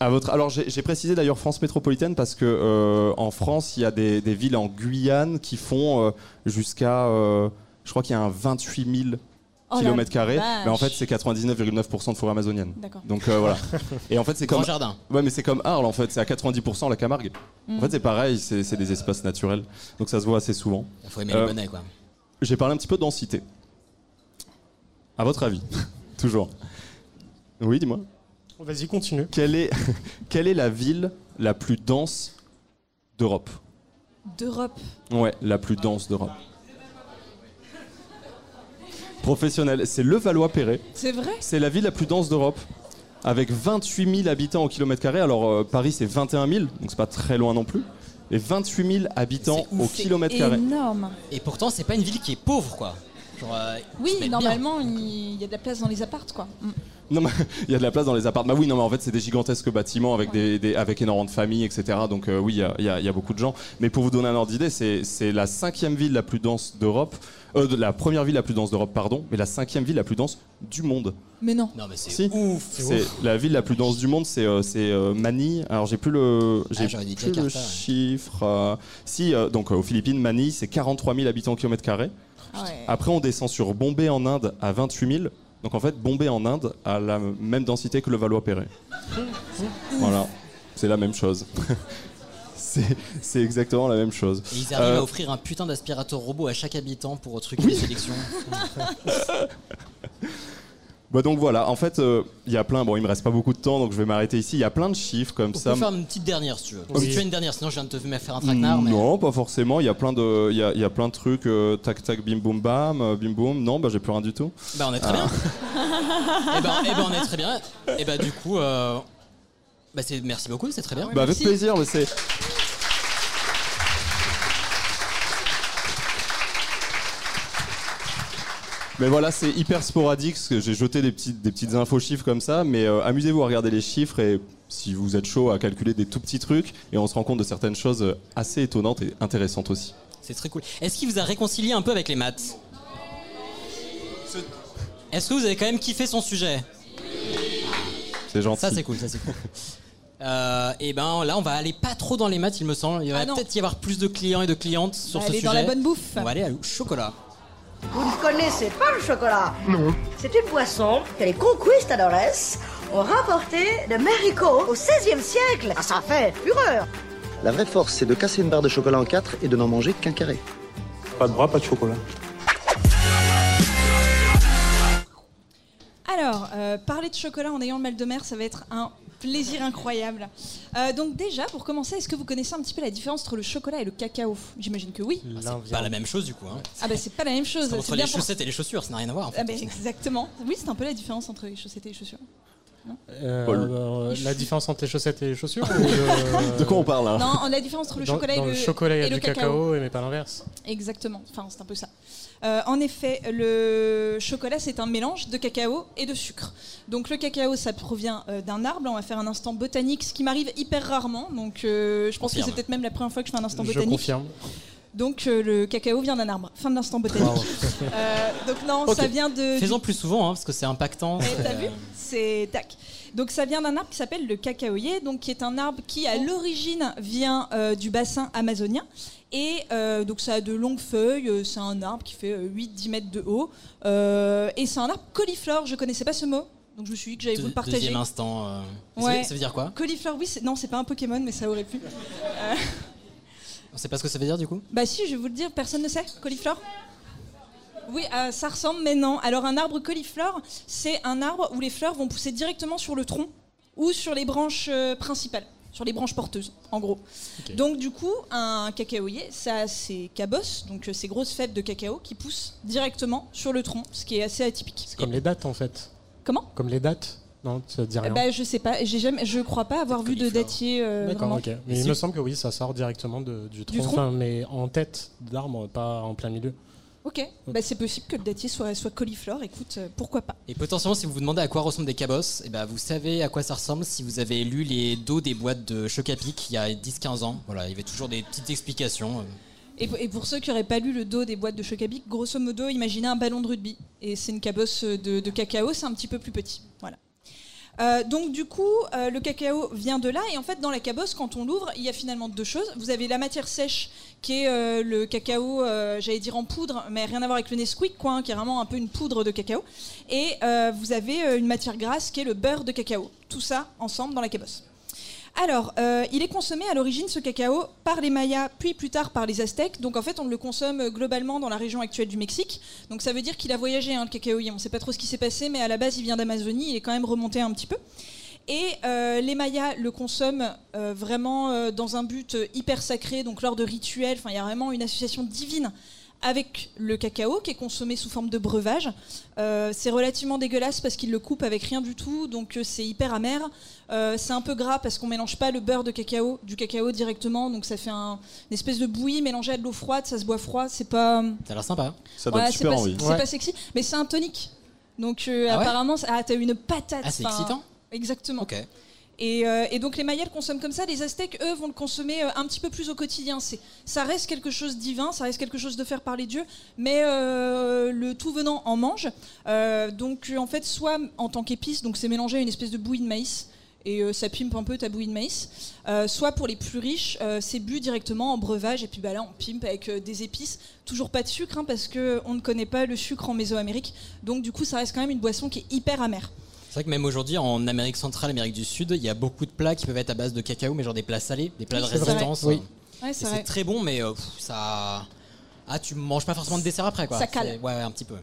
à votre, alors j'ai j'ai précisé d'ailleurs France métropolitaine parce que euh, en France, il y a des, des villes en Guyane qui font euh, jusqu'à, euh, je crois qu'il y a un 28 000 Oh kilomètres carrés, mais en fait c'est 99,9% de forêt amazonienne. Donc euh, voilà. *laughs* Et en fait c'est Grand comme, jardin. ouais, mais c'est comme Arles en fait, c'est à 90% la Camargue. Mm. En fait c'est pareil, c'est des espaces naturels, donc ça se voit assez souvent. Il faut aimer Euh, les bonnets, quoi. J'ai parlé un petit peu de densité. À votre avis, *laughs* toujours. Oui, dis-moi. Vas-y, continue. Quelle est, *laughs* quelle est la ville la plus dense d'Europe? D'Europe. Ouais, la plus dense d'Europe. Professionnel, c'est Levallois-Perret. C'est vrai C'est la ville la plus dense d'Europe, avec 28 000 habitants au kilomètre carré. Alors euh, Paris, c'est 21 000, donc c'est pas très loin non plus. Et 28 000 habitants au kilomètre carré. Énorme. Et pourtant, c'est pas une ville qui est pauvre, quoi. Genre, euh, Oui, normalement, il y a de la place dans les appartes, quoi. Mm. Non, mais *laughs* il y a de la place dans les appartements. Bah oui, non, mais en fait, c'est des gigantesques bâtiments avec, des, des- avec énormément de familles, etc. Donc, euh, oui, il y a- y, y beaucoup de gens. Mais pour vous donner un ordre d'idée, c'est la cinquième ville la plus dense d'Europe. Euh, de- la première ville la plus dense d'Europe, pardon, mais la cinquième ville la plus dense du monde. Mais non. bien. Non, mais c'est Si. ouf. C'est la ville la plus dense du monde, c'est euh, c'est, euh, Manille. Alors j'ai plus le j'ai Ah, j'aurais dit plus le Jakarta, ouais. chiffre. euh, si euh, donc euh, aux Philippines, Manille, c'est 43 000 habitants au kilomètre carré. Ah ouais. Après, on descend sur Bombay en Inde à 28 000. Donc en fait, Bombay en Inde a la même densité que le Valois-Perret. voilà, c'est la même chose. *laughs* c'est exactement la même chose. Et ils arrivent Euh, à offrir un putain d'aspirateur robot à chaque habitant pour truquer les sélections. *laughs* bah donc voilà, en fait, euh, il y a plein. Bon, il me reste pas beaucoup de temps, donc je vais m'arrêter ici. Il y a plein de chiffres comme On ça. peut faire une petite dernière si tu veux. Oui. Si tu as une dernière, sinon je viens de te faire un traquenard. Mais... Non, pas forcément. Il y a plein de, il y a, il y a plein de trucs. euh, tac tac, bim boum bam, euh, bim boum. Non, bah j'ai plus rien du tout. Bah on est très bien. *laughs* et, ben, eh ben, on est très bien. Et bah du coup, euh, bah, merci beaucoup, c'est très bien. Bah avec plaisir, mais c'est. Mais voilà, c'est hyper sporadique, parce que j'ai jeté des petites, des petites infos chiffres comme ça, mais euh, amusez-vous à regarder les chiffres et si vous êtes chaud à calculer des tout petits trucs, et on se rend compte de certaines choses euh, assez étonnantes et intéressantes aussi. C'est très cool. Est-ce qu'il vous a réconcilié un peu avec les maths? Est-ce que vous avez quand même kiffé son sujet? C'est gentil. Ça c'est cool, ça c'est cool. *laughs* Euh, et ben là on va aller pas trop dans les maths il me semble. Il va Ah peut-être y avoir plus de clients et de clientes sur va ce aller sujet. dans la bonne bouffe. On va aller au chocolat. Vous ne connaissez pas le chocolat Non. C'est une boisson que les conquistadores ont rapportée de Mexico au XVIe siècle. Ah, ça fait fureur. La vraie force, c'est de casser une barre de chocolat en quatre et de n'en manger qu'un carré. Pas de bras, pas de chocolat. Alors, euh, parler de chocolat en ayant le mal de mer, ça va être un plaisir incroyable. Euh, donc déjà, pour commencer, est-ce que vous connaissez un petit peu la différence entre le chocolat et le cacao? J'imagine que oui. C'est pas la même chose du coup. Hein. Ah bah c'est pas la même chose. C'est entre c'est les bien pour- chaussettes et les chaussures, ça n'a rien à voir en fait. Ah bah, exactement. Oui, c'est un peu la différence entre les chaussettes et les chaussures. Euh, Paul. euh, la différence entre les chaussettes et les chaussures ou le- *laughs* De quoi on parle là Non, la différence entre le Dans- chocolat dans et le, chocolat, il y a et le du cacao, mais pas l'inverse. Exactement. Enfin, c'est un peu ça. Euh, en effet, le chocolat, c'est un mélange de cacao et de sucre. Donc le cacao, ça provient euh, d'un arbre. On va faire un instant botanique, ce qui m'arrive hyper rarement. Donc euh, je pense que c'est peut-être même la première fois que je fais un instant Je botanique. confirme. Donc euh, le cacao vient d'un arbre. Fin de l'instant botanique. *laughs* Euh, donc non, ça vient de... Faisons plus souvent hein, parce que c'est impactant. Eh, T'as Euh, vu C'est tac. Donc ça vient d'un arbre qui s'appelle le cacaoyer, donc qui est un arbre qui à l'origine vient euh, du bassin amazonien. Et euh, donc ça a de longues feuilles, euh, c'est un arbre qui fait 8-10 mètres de haut. Euh, et c'est un arbre coliflore, je connaissais pas ce mot. Donc je me suis dit que j'allais vous le partager. Deuxième instant. euh, ça Ouais. veut- Ça veut dire quoi? Coliflore, oui, non, c'est pas un Pokémon, mais ça aurait pu. On sait pas ce que ça veut dire du coup? Bah si, je vais vous le dire, personne ne sait, coliflore Oui, euh, ça ressemble, mais non. Alors un arbre coliflore, c'est un arbre où les fleurs vont pousser directement sur le tronc ou sur les branches euh, principales, sur les branches porteuses, en gros. Donc du coup, un cacaoyer, ça a ses cabosses, donc euh, ces grosses fèves de cacao qui poussent directement sur le tronc, ce qui est assez atypique. Comme les dates en fait. Comment? Comme les dates Non, ça te dit rien. ben, je sais pas, j'ai jamais, je crois pas avoir vu de datier. euh, D'accord, vraiment. ok. Mais il me semble que oui, ça sort directement de- du tronc, tronc enfin, mais en tête d'arbre, pas en plein milieu. Ok, bah, c'est possible que le datier soit, soit coliflore, écoute, euh, pourquoi pas. Et potentiellement, si vous vous demandez à quoi ressemblent des cabosses, eh ben, vous savez à quoi ça ressemble si vous avez lu les dos des boîtes de Chocapic il y a 10-15 ans. Voilà, il y avait toujours des petites explications. euh. Et, pour- et pour ceux qui n'auraient pas lu le dos des boîtes de Chocabic, grosso modo, imaginez un ballon de rugby. Et c'est une cabosse de, de cacao, c'est un petit peu plus petit. Voilà. Euh, donc du coup, euh, le cacao vient de là. Et en fait, dans la cabosse, quand on l'ouvre, il y a finalement deux choses. Vous avez la matière sèche, qui est euh, le cacao, j'allais dire en poudre, mais rien à voir avec le Nesquik, quoi, hein, qui est vraiment un peu une poudre de cacao. Et vous avez une matière grasse, qui est le beurre de cacao. Tout ça ensemble dans la cabosse. Alors, euh, il est consommé à l'origine ce cacao par les Mayas, puis plus tard par les Aztèques. Donc en fait, on le consomme euh, globalement dans la région actuelle du Mexique. Donc ça veut dire qu'il a voyagé, hein, le cacaoyer. On ne sait pas trop ce qui s'est passé, mais à la base, il vient d'Amazonie. Il est quand même remonté un petit peu. Et euh, les Mayas le consomment vraiment dans un but hyper sacré, donc lors de rituels. Enfin, il y a vraiment une association divine avec le cacao qui est consommé sous forme de breuvage. Euh, c'est relativement dégueulasse parce qu'ils le coupent avec rien du tout, donc euh, c'est hyper amer. Euh, c'est un peu gras parce qu'on mélange pas le beurre de cacao, du cacao directement, donc ça fait un- une espèce de bouillie mélangée à de l'eau froide, ça se boit froid, c'est pas. Ça a l'air sympa. Ça donne Ouais, super c'est pas, envie. C'est Ouais. pas sexy, mais c'est un tonique. Donc euh, Ah ouais apparemment, ah, t'as une patate. Ah, c'est excitant. Exactement. Ok. Et, euh, et donc les Mayas le consomment comme ça, les Aztèques, eux, vont le consommer euh, un petit peu plus au quotidien. Ça reste quelque chose de divin, ça reste quelque chose de faire par les dieux, mais euh, le tout venant en mange. Donc en fait, soit en tant qu'épice, donc c'est mélangé à une espèce de bouillie de maïs. Et ça pimpe un peu ta bouillie de maïs. Soit pour les plus riches, c'est bu directement en breuvage. Et puis bah, là, on pimpe avec des épices. Toujours pas de sucre, hein, parce qu'on ne connaît pas le sucre en Mésoamérique. Donc du coup, ça reste quand même une boisson qui est hyper amère. C'est vrai que même aujourd'hui, en Amérique centrale, Amérique du Sud, il y a beaucoup de plats qui peuvent être à base de cacao, mais genre des plats salés, des plats Oui, de vrai. résistance. Oui. Ouais, c'est très bon, mais euh, pff, ça. Ah, tu manges pas forcément de dessert après, quoi. Ça cale. Ouais, ouais, un petit peu.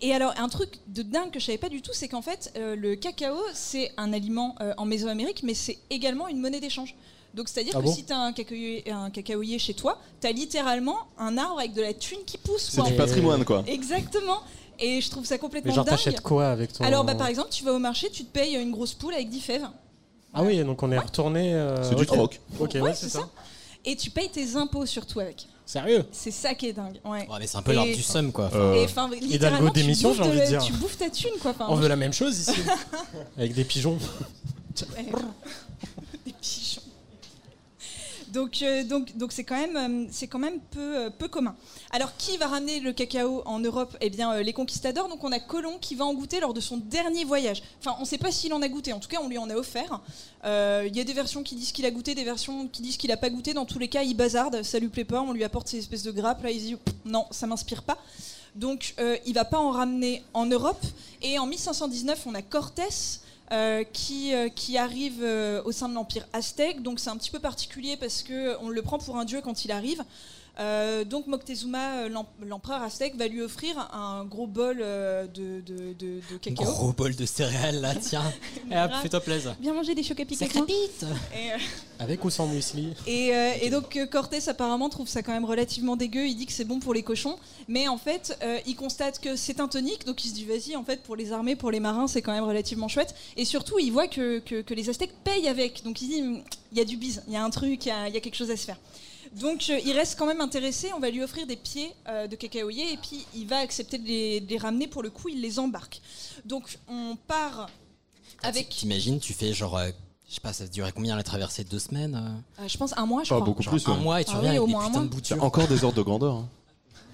Et alors, un truc de dingue que je savais pas du tout, c'est qu'en fait, euh, le cacao, c'est un aliment euh, en Mésoamérique, mais c'est également une monnaie d'échange. Donc, c'est-à-dire Ah que bon si tu as un cacaoyer, un cacaoyer chez toi, tu as littéralement un arbre avec de la thune qui pousse. C'est du patrimoine, quoi. Exactement. Et je trouve ça Mais complètement genre, dingue. t'achètes quoi avec ton. Alors, bah, par exemple, tu vas au marché, tu te payes une grosse poule avec 10 fèves. Ah oui, donc on est retourné. euh, C'est du ok. troc. Ok, ouais, Ouais, c'est ça. ça. Et tu payes tes impôts surtout avec. Sérieux C'est ça qui est dingue. Ouais. Ouais, mais c'est un peu l'art du seum, quoi. Euh, Et enfin, littéralement, tu d'émission, bouffes j'ai envie de dire. Tu bouffes ta thune, quoi. Enfin, On veut la même chose ici. *laughs* Avec des pigeons. Ouais. *laughs* Des pigeons. Donc, euh, donc, donc c'est quand même, euh, c'est quand même peu, euh, peu commun. Alors, qui va ramener le cacao en Europe? Eh bien, les conquistadors. Donc, on a Colomb qui va en goûter lors de son dernier voyage. Enfin, on ne sait pas s'il en a goûté. En tout cas, on lui en a offert. Il y a des versions qui disent qu'il a goûté, des versions qui disent qu'il n'a pas goûté. Dans tous les cas, il bazarde. Ça lui plaît pas. On lui apporte ces espèces de grappes. Là, il dit non, ça m'inspire pas. Donc, euh, il va pas en ramener en Europe. Et en 1519, on a Cortés. Euh, qui, euh, qui arrive euh, au sein de l'empire aztèque. Donc c'est un petit peu particulier parce que on le prend pour un dieu quand il arrive. Euh, donc Moctezuma, euh, l'em- l'empereur aztèque, va lui offrir un gros bol euh, de, de, de- de cacao. Gros bol de céréales là, *laughs* tiens. Et hop, Grave. fais-toi plaisir. Viens manger des chocs à. Et, euh, Avec ou sans muesli et, euh, et donc Cortés apparemment trouve ça quand même relativement dégueu. Il dit que c'est bon pour les cochons, mais en fait euh, il constate que c'est un tonique, donc il se dit vas-y en fait pour les armées, pour les marins c'est quand même relativement chouette. Et surtout il voit que, que- que les Aztèques payent avec, donc il dit il y a du bise, il y a un truc, il y a, il y a quelque chose à se faire. Donc euh, il reste quand même intéressé. On va lui offrir des pieds euh, de cacaoyer et puis il va accepter de les, de les ramener. Pour le coup, il les embarque. Donc on part avec, T'imagines, tu fais genre. euh, je sais pas, ça durait combien la traversée Deux semaines euh je pense, un mois, je Pas crois. beaucoup Genre plus. un ouais. mois et tu Ah reviens oui, avec au des moins un putains de boutures. encore des ordres de grandeur. hein.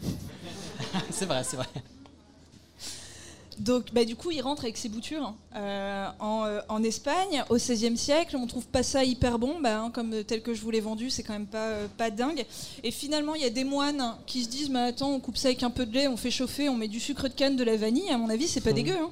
*laughs* c'est vrai, c'est vrai. Donc, bah, du coup, il rentre avec ses boutures euh, en, euh, en Espagne au XVIe siècle. On trouve pas ça hyper bon, bah, hein, comme euh, tel que je vous l'ai vendu, c'est quand même pas, euh, pas dingue. Et finalement, il y a des moines qui se disent Mais attends, on coupe ça avec un peu de lait, on fait chauffer, on met du sucre de canne, de la vanille. À mon avis, c'est pas dégueu. hein.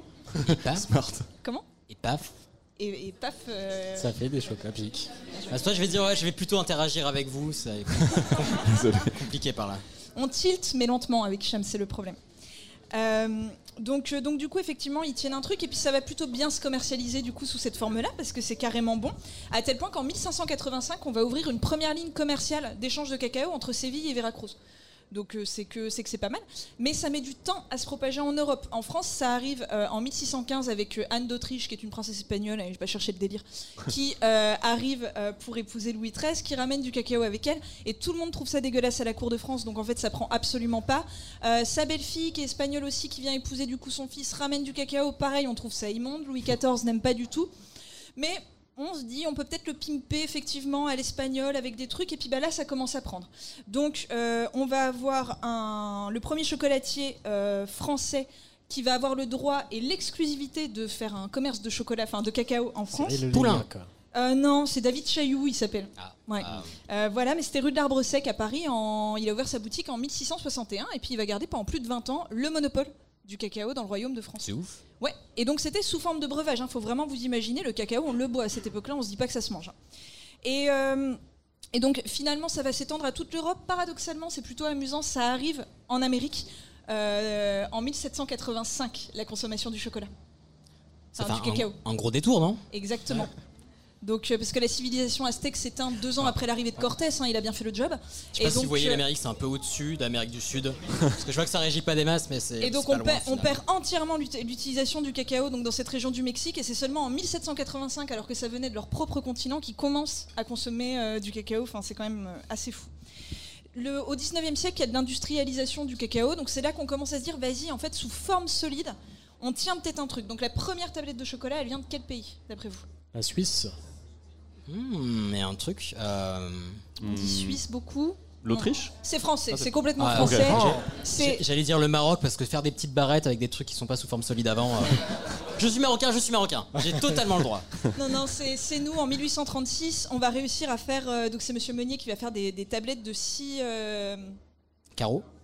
Et paf. Smart. Comment? Et paf. et, et paf. euh, Ça fait des chocs à pic. Bah, toi, je vais dire, ouais, je vais plutôt interagir avec vous. C'est *laughs* Désolé. compliqué par là. On tilt, mais lentement avec Cham, c'est le problème. Euh, donc, euh, donc du coup, effectivement, ils tiennent un truc et puis ça va plutôt bien se commercialiser du coup sous cette forme-là parce que c'est carrément bon. À tel point qu'en 1585, on va ouvrir une première ligne commerciale d'échange de cacao entre Séville et Veracruz. Donc euh, c'est que c'est que c'est pas mal, mais ça met du temps à se propager en Europe. En France, ça arrive euh, en 1615 avec euh, Anne d'Autriche, qui est une princesse espagnole, et je vais pas chercher le délire, *laughs* qui arrive pour épouser Louis XIII, qui ramène du cacao avec elle, et tout le monde trouve ça dégueulasse à la cour de France, donc en fait ça prend absolument pas. Sa belle-fille, qui est espagnole aussi, qui vient épouser du coup son fils, ramène du cacao, pareil, on trouve ça immonde. Louis XIV n'aime pas du tout, mais on se dit, on peut peut-être le pimper effectivement à l'espagnol avec des trucs, et puis bah là, ça commence à prendre. Donc, euh, on va avoir un, le premier chocolatier euh, français qui va avoir le droit et l'exclusivité de faire un commerce de chocolat, enfin de cacao en France. Poulain. Euh, non, c'est David Chailloux, il s'appelle. Ah. Ouais. Ah. Euh, voilà, mais c'était rue de l'Arbre Sec à Paris. En... Il a ouvert sa boutique en 1661 et puis il va garder pendant plus de 20 ans le monopole du cacao dans le royaume de France. C'est ouf. Ouais, et donc c'était sous forme de breuvage. Il faut vraiment vous imaginer, le cacao, on le boit à cette époque-là, on se dit pas que ça se mange. hein. Et, euh, et donc finalement, ça va s'étendre à toute l'Europe. Paradoxalement, c'est plutôt amusant, ça arrive en Amérique euh, en 1785, la consommation du chocolat. Ça Enfin, du un, cacao. un gros détour, non? Exactement. Donc, euh, parce que la civilisation aztèque s'éteint deux ans après l'arrivée de Cortés, hein, il a bien fait le job. Je sais pas si vous voyez euh, l'Amérique, c'est un peu au-dessus d'Amérique du Sud. *laughs* Parce que je vois que ça régit pas des masses, mais c'est. Et donc on loin, perd, on finalement. perd entièrement l'ut- l'utilisation du cacao donc dans cette région du Mexique et c'est seulement en 1785 alors que ça venait de leur propre continent qu'ils commencent à consommer euh, du cacao. Enfin c'est quand même euh, assez fou. Le, au 19e siècle, il y a de l'industrialisation du cacao donc c'est là qu'on commence à se dire vas-y en fait sous forme solide on tient peut-être un truc. Donc la première tablette de chocolat elle vient de quel pays d'après vous? La Suisse. Hmm, mais un truc. euh, On dit Suisse beaucoup. L'Autriche C'est français, Ah, c'est- complètement Ah, français. J'ai- J'allais dire le Maroc parce que faire des petites barrettes avec des trucs qui sont pas sous forme solide avant. euh, *laughs* Je suis marocain, je suis marocain. J'ai totalement le droit. Non, non, c'est nous en 1836. On va réussir à faire. euh, donc, c'est Monsieur Meunier qui va faire des, des tablettes de 6. Caro Euh,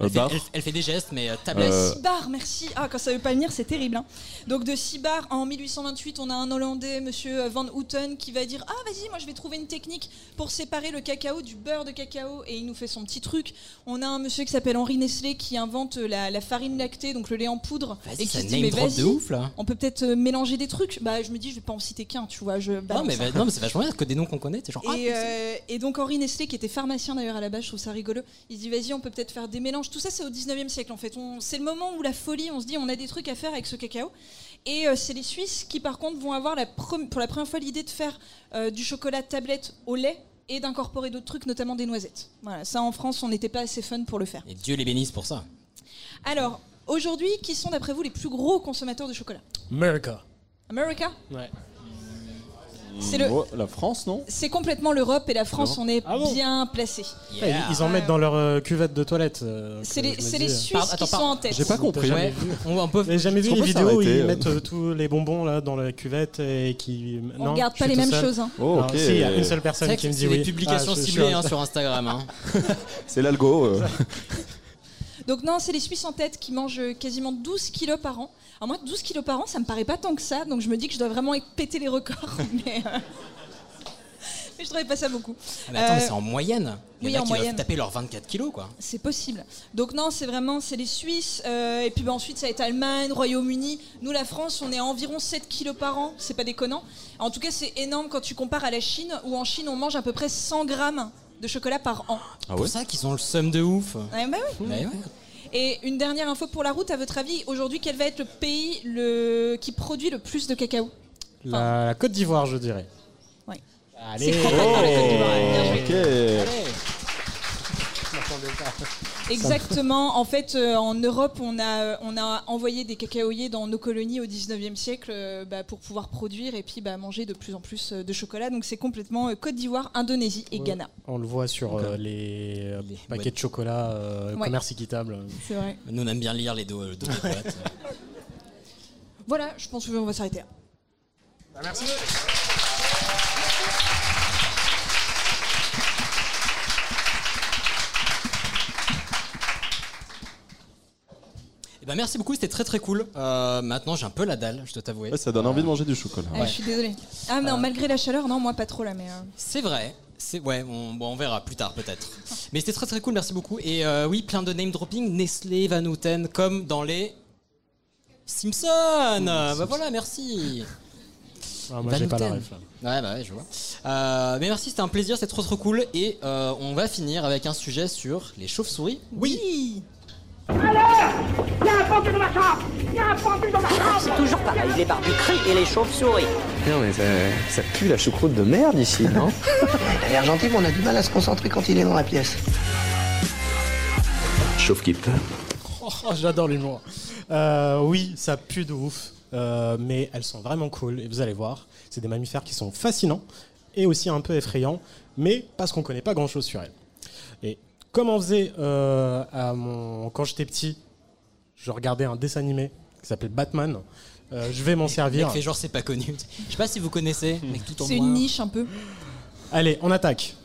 elle, fait, bar. elle- elle fait des gestes, mais euh, tablette. Euh, bars, merci. Ah, quand ça veut pas venir, c'est terrible. hein. Donc, de 6 bars, en 1828, on a un Hollandais, Monsieur Van Houten, qui va dire Ah, vas-y, moi je vais trouver une technique pour séparer le cacao du beurre de cacao. Et il nous fait son petit truc. On a un monsieur qui s'appelle Henri Nestlé qui invente la, la farine lactée, donc le lait en poudre. Vas-y, et ça qui se dit Mais vas-y, ouf là. on peut peut-être euh, mélanger des trucs. Bah, je me dis, je vais pas en citer qu'un, tu vois. Je Non mais, va- non, mais c'est vachement bien que des noms qu'on connaît. Genre. ah, Et, euh, et donc Henri Nestlé, qui était pharmacien d'ailleurs à la base, je trouve ça rigolo, il se dit vas-y, on peut peut-être faire des mélanges. Tout ça, c'est au 19e siècle en fait. C'est le moment où la folie, on se dit on a des trucs à faire avec ce cacao. Et euh, c'est les Suisses qui par contre vont avoir la pour la première fois l'idée de faire euh, du chocolat tablette au lait et d'incorporer d'autres trucs, notamment des noisettes. Voilà, ça en France, on n'était pas assez fun pour le faire. Et Dieu les bénisse pour ça. Alors, aujourd'hui, qui sont d'après vous les plus gros consommateurs de chocolat? America. America? Ouais. C'est le- Oh, la France, non C'est complètement l'Europe et la France, on est Ah bon bien placés. Ah, ils- Ils en mettent dans leur euh, cuvette de toilette. euh, C'est que les, je me c'est dis, les euh. Suisses Pardon, attends, qui sont pardon. en tête. J'ai pas compris. Ouais. On, on peut. Avez jamais vu Est-ce qu'on les peut vidéos où s'arrêter, ils euh mettent euh, tous les bonbons là dans la cuvette et qui. On non, regarde pas les mêmes choses. hein. Oh, Alors, ok. si, il y a une seule C'est personne vrai qui me dit c'est oui. des publications Ah, je- je suis ciblées un- hein, sur Instagram. hein. *laughs* C'est l'algo. euh. *laughs* Donc non, c'est les Suisses en tête qui mangent quasiment 12 kilos par an. Alors moi, 12 kilos par an, ça me paraît pas tant que ça, donc je me dis que je dois vraiment péter les records. *laughs* mais, euh, mais je trouvais pas ça beaucoup. Ah, mais attends, mais Euh, c'est en moyenne. Il y oui, en a en qui doivent moyenne. taper leurs 24 kilos, quoi. C'est possible. Donc non, c'est vraiment c'est les Suisses euh, et puis ben, ensuite ça va être Allemagne, Royaume-Uni. Nous la France, on est à environ 7 kilos par an. C'est pas déconnant. En tout cas, c'est énorme quand tu compares à la Chine où en Chine on mange à peu près 100 grammes de chocolat par an. Ah pour ça qu'ils ont le seum de ouf. Ouais, bah oui. Bah ouais. Et une dernière info pour la route, à votre avis, aujourd'hui, quel va être le pays le... qui produit le plus de cacao La, la Côte d'Ivoire, je dirais. Oui. Allez. C'est complètement la Côte d'Ivoire. Bien joué. Ok. *laughs* Exactement. En fait, euh, en Europe, on a, on a envoyé des cacaoyers dans nos colonies au 19e siècle euh, bah, pour pouvoir produire et puis bah, manger de plus en plus euh, de chocolat. Donc c'est complètement euh, Côte d'Ivoire, Indonésie et Ghana. On le voit sur euh, les, euh, paquets de chocolat, euh, Ouais. commerce équitable. C'est vrai. Nous, on aime bien lire les dos, dos de boîte. *laughs* Voilà, je pense qu'on va s'arrêter là. merci. Eh ben, merci beaucoup, c'était très très cool. Euh, maintenant, j'ai un peu la dalle, je dois t'avouer. Ouais, ça donne envie de manger du chocolat. Ah, Je suis désolée. Ah non, Euh. malgré la chaleur, non, moi pas trop là, mais. euh, C'est vrai. C'est ouais, on, bon, on verra plus tard peut-être. *laughs* Mais c'était très très cool, merci beaucoup. Et euh, oui, plein de name dropping, Nestlé, Van Houten, comme dans les Simpsons. bah voilà, merci. Ah, moi, Van j'ai pas la ref, là. Ouais, bah ouais, je vois. Euh, mais merci, c'était un plaisir, c'était trop trop cool. Et euh, on va finir avec un sujet sur les chauves-souris. Oui C'est toujours pareil, les barbus crient et les chauves-souris. Non mais ça, ça pue la choucroute de merde ici, non *laughs* Elle a l'air mais on a du mal à se concentrer quand il est dans la pièce. Chauffe qui peut. Oh, J'adore l'humour. Euh, oui, ça pue de ouf, euh, mais elles sont vraiment cool. Et vous allez voir, c'est des mammifères qui sont fascinants et aussi un peu effrayants, mais parce qu'on connaît pas grand chose sur elles. Et comme on faisait euh, à mon... quand j'étais petit, je regardais un dessin animé qui s'appelle Batman. Euh, je vais m'en servir. mec fait genre c'est pas connu. Je sais pas si vous connaissez, mec tout en C'est une niche un peu. Allez, on attaque.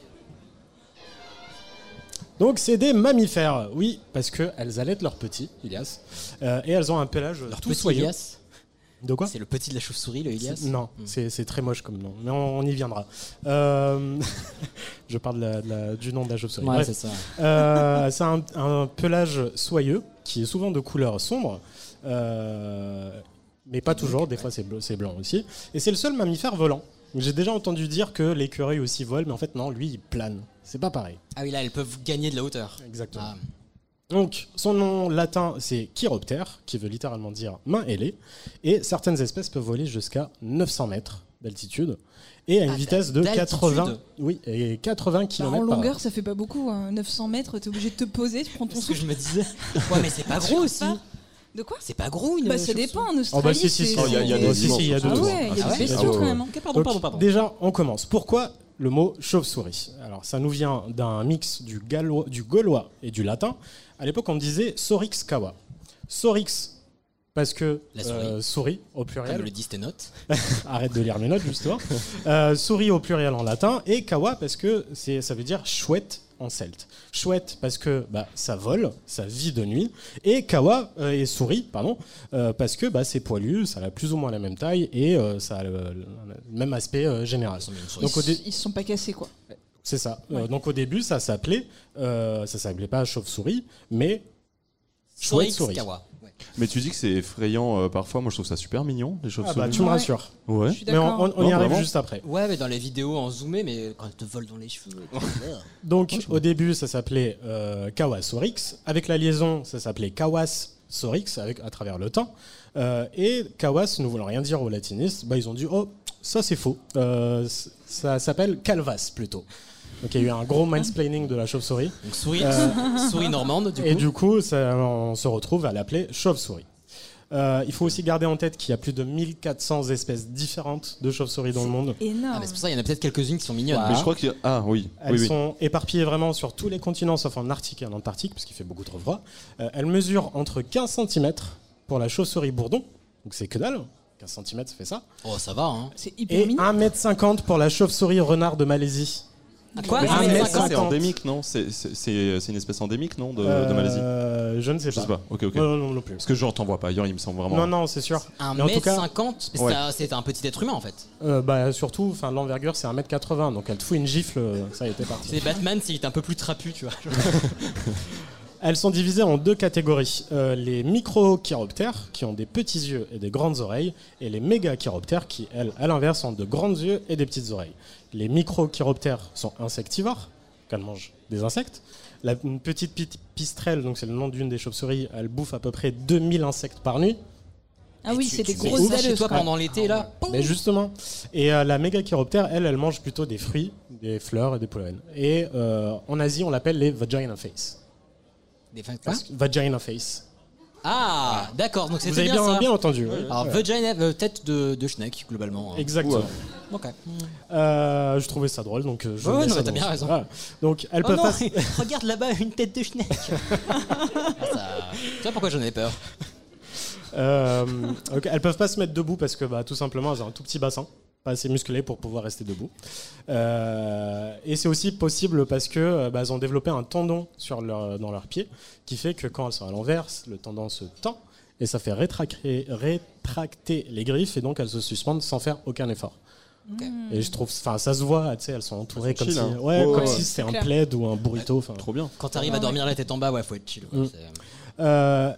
Donc c'est des mammifères, oui, parce qu'elles allaitent leurs petits, Ilias, euh, et elles ont un pelage Leur tout soyeux. Ilias De quoi C'est le petit de la chauve-souris, le Ilias Non, c'est c'est très moche comme nom, mais on, on y viendra. Euh, *laughs* je parle de la- de la- du nom de la chauve-souris. Ouais, c'est ça. Euh, c'est un, un pelage soyeux qui est souvent de couleur sombre, euh, mais pas toujours, des fois c'est blanc aussi. Et c'est le seul mammifère volant. J'ai déjà entendu dire que l'écureuil aussi vole, mais en fait non, lui il plane. C'est pas pareil. Ah oui, là, elles peuvent gagner de la hauteur. Exactement. Ah. Donc, son nom latin, c'est chiroptère, qui veut littéralement dire main ailée. Et certaines espèces peuvent voler jusqu'à 900 mètres d'altitude et à une Ah, vitesse de d'altitude 80, oui, et 80 Bah, km en par longueur, heure. ça fait pas beaucoup. hein. 900 mètres, t'es obligé de te poser, tu prends ton ce que souffle. je me disais. Ouais, mais c'est pas *laughs* gros aussi. pas De quoi C'est pas gros une Bah, ça dépend. En Oh, Australie, bah, si, si, si, c'est- il y a- il y a des si, Ah ouais, il y a Ah des bestiaux ouais, quand même. Ok, pardon, Donc, pardon, pardon. Déjà, on commence. Pourquoi le mot chauve-souris? Alors, ça nous vient d'un mix du, gallois, du gaulois et du latin. À l'époque, on disait sorix kawa. Sorix, parce que La souris. euh, souris au pluriel. Comme le disent tes notes. *laughs* Arrête de lire mes notes, justement. Euh, souris au pluriel en latin. Et kawa, parce que c'est, ça veut dire chouette en celte. Chouette, parce que bah, ça vole, ça vit de nuit. Et kawa, euh, et souris, pardon, euh, parce que bah, c'est poilu, ça a plus ou moins la même taille et euh, ça a le, le même aspect euh, général. Donc, au dé- Ils se sont pas cassés, quoi. c'est ça. Euh, donc au début, ça s'appelait, euh, ça s'appelait pas chauve-souris, mais chouette souris. kawa. Mais tu dis que c'est effrayant euh, parfois. Moi, je trouve ça super mignon, les Ah chauves-souris. bah tu me rassures. Ouais. Mais on, on- on y Non, arrive vraiment. juste après. Ouais, mais dans les vidéos en zoomé, mais quand elles te volent dans les cheveux. *laughs* Donc au début, ça s'appelait euh, Kawasorix. Avec la liaison, ça s'appelait Kawas Sorix avec à travers le temps. Euh, et Kawas, ne voulant rien dire aux latinistes, bah, ils ont dit oh ça c'est faux. Euh, c- ça s'appelle Calvas plutôt. Donc il y a eu un gros mansplaining de la chauve-souris. Donc souris, Euh, souris normande, du coup. Et du coup, ça- on se retrouve à l'appeler chauve-souris. Euh, il faut aussi garder en tête qu'il y a plus de 1400 espèces différentes de chauves-souris dans le monde. Énorme. Ah, mais c'est pour ça qu'il y en a peut-être quelques-unes qui sont mignonnes. Voilà. Mais je crois qu'il y a- Ah oui. Elles oui, oui. sont éparpillées vraiment sur tous les continents, sauf en Arctique et en Antarctique, parce qu'il fait beaucoup trop froid. Euh, elles mesurent entre 15 cm pour la chauve-souris bourdon, donc c'est que dalle. 15 cm, ça fait ça. Oh, ça va, hein. C'est hyper Et mignon. 1m50 pour la chauve-souris renard de Malaisie. Quoi C'est endémique, non? C'est c'est- c'est- c'est une espèce endémique, non, de, de Malaisie? Euh, Je ne sais Je pas. sais pas. Ok, ok. Non, non, non plus. Parce que genre, t'en vois pas ailleurs, il me semble vraiment. Non, non, c'est sûr. Un Mais en tout mètre cas, cinquante Mais Ouais. c'est un- c'est un petit être humain en fait. euh, bah, surtout, enfin, l'envergure, c'est 1m80, donc elle te fout une gifle, euh, ça a été parti. C'est Batman s'il est un peu plus trapu, tu vois. *laughs* Elles sont divisées en deux catégories. Euh, les microchiroptères, qui ont des petits yeux et des grandes oreilles, et les mégachiroptères, qui, elles, à l'inverse, ont de grands yeux et des petites oreilles. Les microchiroptères sont insectivores, qu'elles mangent des insectes. La une petite pi- pistrelle, donc c'est le nom d'une des chauves-souris, elle bouffe à peu près 2000 insectes par nuit. Ah oui, c'est des grosses ça chez toi pendant l'été là. Mais justement. Et euh, la mégachiroptère, elle, elle mange plutôt des fruits, des fleurs et des pollens. Et euh, en Asie, on l'appelle les vagina face. Des Vagina face. Ah, d'accord. Donc Vous c'était avez bien, bien, ça. bien entendu. oui. Alors vagina, euh, tête de, de schneck globalement. hein. Exactement. Ok. Euh, je trouvais ça drôle, donc euh, je Ouais, mets non, ça mais t'as dans- bien raison. Voilà. Donc elles Oh peuvent non, pas. *laughs* regarde là-bas une tête de schneck. *laughs* Ah, ça- Tu vois pourquoi j'en ai peur Euh, ok, elles peuvent pas se mettre debout parce que bah, tout simplement elles ont un tout petit bassin, pas assez musclé pour pouvoir rester debout. Euh, et c'est aussi possible parce que euh, bah, elles ont développé un tendon sur leur, dans leur pied qui fait que quand elles sont à l'envers, le tendon se tend et ça fait rétracter, rétracter les griffes et donc elles se suspendent sans faire aucun effort. Et je trouve, enfin, ça se voit, tu sais, elles sont entourées comme si, hein. ouais, Ouais, comme ouais, si ouais. c'était un plaid ou un burrito. Trop bien. Quand t'arrives à dormir la tête en bas, ouais, faut être chill. quoi. Mm. Euh,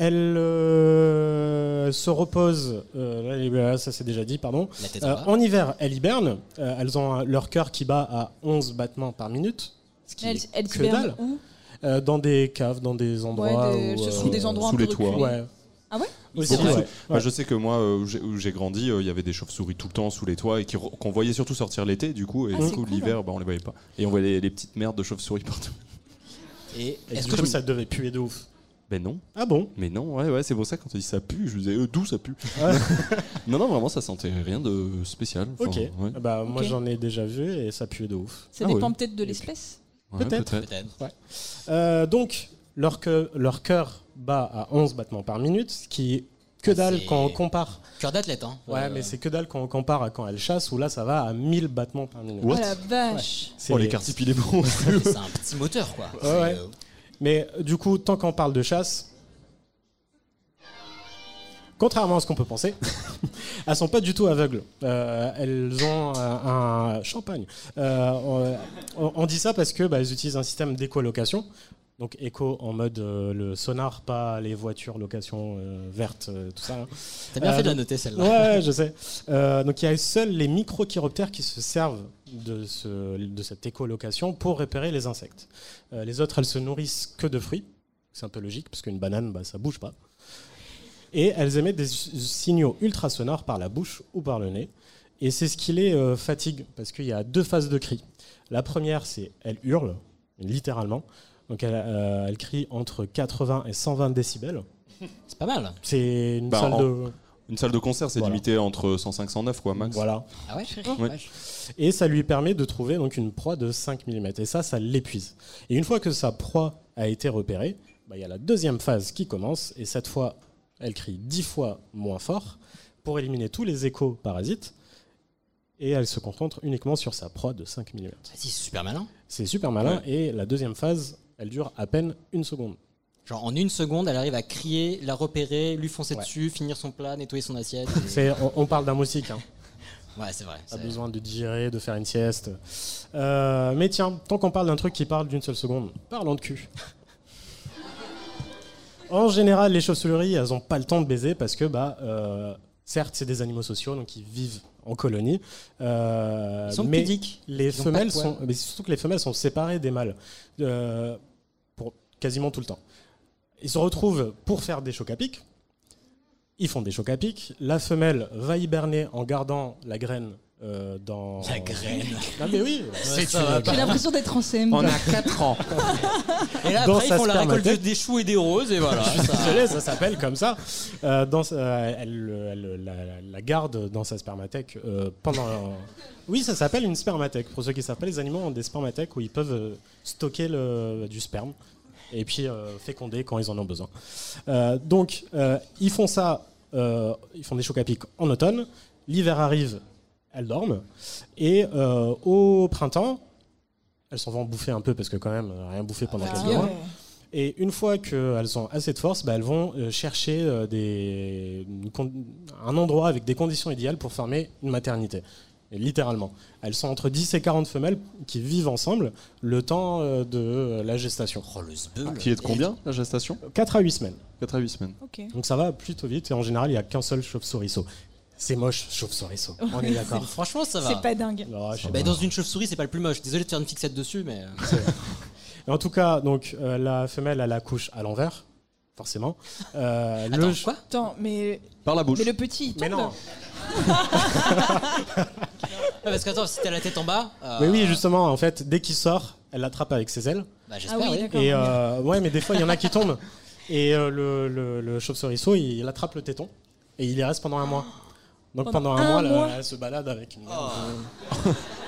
elles euh, se reposent, euh, là, ça c'est déjà dit, pardon. Euh, en hiver, elles hibernent. Euh, elles ont leur cœur qui bat à 11 battements par minute. Ce qui Elles, est elles que dalle. où? Euh, dans des caves, dans des endroits. Ouais, des- où, ce sont des endroits sous un peu les toits. Ouais. Ah ouais? Aussi, Beaucoup. ouais. Bah, Ouais. je sais que moi, euh, où j'ai- grandi, euh, il y avait des chauves-souris tout le temps sous les toits et qu'on voyait surtout sortir l'été, du coup, et Ah, du coup, cool. l'hiver, bah, on les voyait pas. Et on voyait les, les petites merdes de chauves-souris partout. Et Et est-ce du que coup, je... ça devait puer de ouf. Ben non. Ah bon? Mais non, ouais, ouais, c'est pour ça quand on dit ça pue, je me disais euh, d'où ça pue. Ouais. *laughs* non, non, vraiment, ça sentait rien de spécial. Enfin, Ok. ouais. Bah, Moi Ok. j'en ai déjà vu et ça puait de ouf. Ça Ah dépend ouais. peut-être de l'espèce. Ouais, peut-être. Peut-être. Euh, donc, leur, que- leur cœur bat à 11 battements par minute, ce qui est que Ah, dalle c'est- quand on compare. Cœur d'athlète, hein. Ouais, Euh, mais c'est que dalle quand on compare à quand elle chasse, où là ça va à 1000 battements par minute. What? Oh la vache. C'est- Oh, les quartiers pilés bons. C'est un petit moteur, quoi. Ouais, euh, Mais euh, du coup, tant qu'on parle de chasse, contrairement à ce qu'on peut penser, *laughs* elles sont pas du tout aveugles. Euh, elles ont un, un- champagne. Euh, on, on dit ça parce que bah, elles utilisent un système d'écolocation. Donc éco en mode euh, le sonar, pas les voitures location euh, vertes, euh, tout ça. hein. T'as bien Euh, fait de la donc- noter celle-là. Ouais, je sais. Euh, donc il y a seuls les microchiroptères qui se servent de, ce, de cette écolocation pour repérer les insectes. Euh, les autres, elles se nourrissent que de fruits. C'est un peu logique parce qu'une banane, bah, ça bouge pas. Et elles émettent des signaux ultrasonores par la bouche ou par le nez. Et c'est ce qui les euh, fatigue parce qu'il y a deux phases de cri. La première, c'est elles hurlent, littéralement. Donc euh, elles crient entre 80 et 120 décibels. C'est pas mal. C'est une Bah, salle en- de. Une salle de concert, c'est Voilà. limité entre 105 et 109, quoi, max. Voilà. Ah ouais, Ouais. vache. Et ça lui permet de trouver donc une proie de 5 mm. Et ça, ça l'épuise. Et une fois que sa proie a été repérée, bah, il y a la deuxième phase qui commence. Et cette fois, elle crie 10 fois moins fort pour éliminer tous les échos parasites. Et elle se concentre uniquement sur sa proie de 5 mm. Ah, si, c'est super malin. C'est super malin. Ouais. Et la deuxième phase, elle dure à peine une seconde. Genre en une seconde, elle arrive à crier, la repérer, lui foncer Ouais. dessus, finir son plat, nettoyer son assiette. *laughs* et- On, on parle d'un moustique. Hein. *laughs* Ouais, c'est vrai. Pas besoin de digérer, de faire une sieste. Euh, mais tiens, tant qu'on parle d'un truc qui parle d'une seule seconde, parlons de cul. *laughs* en général, les chauves-souris, elles n'ont pas le temps de baiser parce que, bah, euh, certes, c'est des animaux sociaux, donc ils vivent en colonie. euh, Ils sont mais pudiques. les Ils femelles sont, mais surtout que les femelles sont séparées des mâles euh, quasiment tout le temps. Ils se retrouvent pour faire des chocs à pic. Ils font des chocs à pic. La femelle va hiberner en gardant la graine euh, dans. La graine. Ah, mais oui, c'est. J'ai l'impression d'être en CM. On a 4 ans. *laughs* Et là, Dans après, ils font la récolte des choux et des roses, et voilà. *laughs* Je suis ça- désolé, ça s'appelle comme ça. Euh, dans, sa- elle, elle la, la garde dans sa spermathèque euh, pendant. Oui, ça s'appelle une spermathèque. Pour ceux qui savent pas, les animaux ont des spermathèques où ils peuvent euh, stocker le, du sperme et puis euh, féconder quand ils en ont besoin. Euh, donc, euh, ils font ça. ils font des chocs à pic en automne. L'hiver arrive, elles dorment. Et au printemps, elles s'en vont bouffer un peu parce que quand même, rien bouffer pendant Ah quelques ouais. mois. Et une fois qu'elles ont assez de force, bah, elles vont chercher des, un endroit avec des conditions idéales pour former une maternité. Littéralement. Elles sont entre 10 et 40 femelles qui vivent ensemble le temps euh, de euh, la gestation. Oh, le. Qui est de combien la gestation 4 à 8 semaines. 4 à 8 semaines. Donc ça va plutôt vite et en général, il n'y a qu'un seul chauve-sourisseau. C'est moche, chauve-sourisseau. On est d'accord. *laughs* Franchement, ça va. C'est pas dingue. Non, Bah, pas. dans une chauve-souris, c'est pas le plus moche. Désolé de faire une fixette dessus, mais. En tout cas, donc euh, la femelle, elle accouche à l'envers, forcément. Euh, le Attends, ch- quoi? Attends, mais. Par la bouche. Mais le petit, il tombe. Mais non. *laughs* Ah, Parce que attends, si t'as la tête en bas. euh, Oui, oui, justement, en fait, dès qu'il sort, elle l'attrape avec ses ailes. Bah, j'espère, Ah oui, oui. d'accord. Et euh, ouais, mais des fois, il y en a qui tombent. Et euh, le, le, le chauve-sourisseau, il attrape le téton et il y reste pendant un mois. Donc Pendant pendant, un, un mois, elle se balade avec une. *laughs*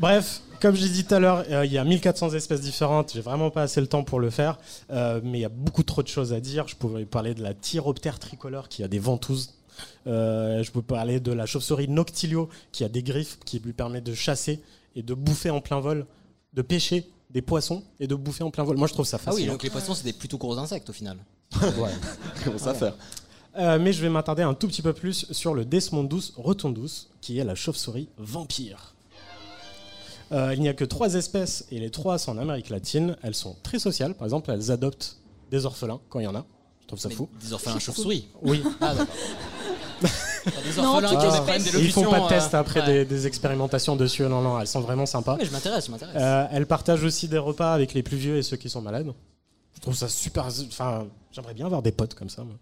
Bref, comme je l'ai dit tout à l'heure, euh, il y a 1400 espèces différentes. J'ai vraiment pas assez le temps pour le faire, euh, mais il y a beaucoup trop de choses à dire. Je pourrais parler de la Tyroptère tricolore qui a des ventouses. Euh, je peux parler de la chauve-souris Noctilio qui a des griffes qui lui permettent de chasser et de bouffer en plein vol, de pêcher des poissons et de bouffer en plein vol. Moi, je trouve ça Ah oui, fascinant. donc les poissons, c'est des plutôt gros insectes au final. *laughs* Ouais. Comment ça faire Euh, mais je vais m'attarder un tout petit peu plus sur le Desmondus rotundus, qui est la chauve-souris vampire. Euh, il n'y a que trois espèces et les trois sont en Amérique latine. Elles sont très sociales. Par exemple, elles adoptent des orphelins quand il y en a. Je trouve ça Mais fou. Des orphelins chauve-souris. Oui. Ah, d'accord. *laughs* Des Non, orphelins qui prennent des ils font pas de tests euh, après ouais. des, des expérimentations dessus. Non, non, elles sont vraiment sympas. Ouais, je m'intéresse, je m'intéresse. Euh, elles partagent aussi des repas avec les plus vieux et ceux qui sont malades. Je trouve ça super. Enfin, j'aimerais bien avoir des potes comme ça. moi.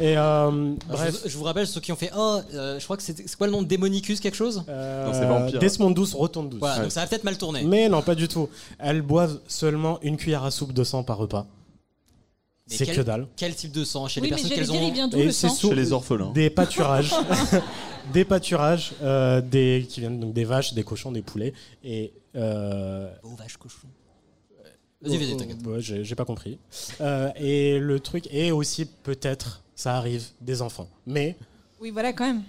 Et euh, bref. Je, vous- je vous rappelle ceux qui ont fait Oh, euh, je crois que c'est quoi le nom de Démonicus quelque chose? Euh, Non, c'est vampire. Desmondus rotundus. Voilà, donc ça va peut-être mal tourner. Mais non, pas du tout. Elles boivent seulement une cuillère à soupe de sang par repas. C'est que dalle. Quel type de sang? Chez Oui, les personnes qu'elles ont d'où Et le c'est sang sous Chez les orphelins. des *laughs* pâturages, *laughs* des pâturages, euh, des qui viennent donc des vaches, des cochons, des poulets et. Euh, Oh, vache cochon. Vas-y, vas-y, t'inquiète. ouais, j'ai j'ai pas compris. Euh, et le truc est aussi peut-être, ça arrive, des enfants. Mais Oui, voilà, quand même.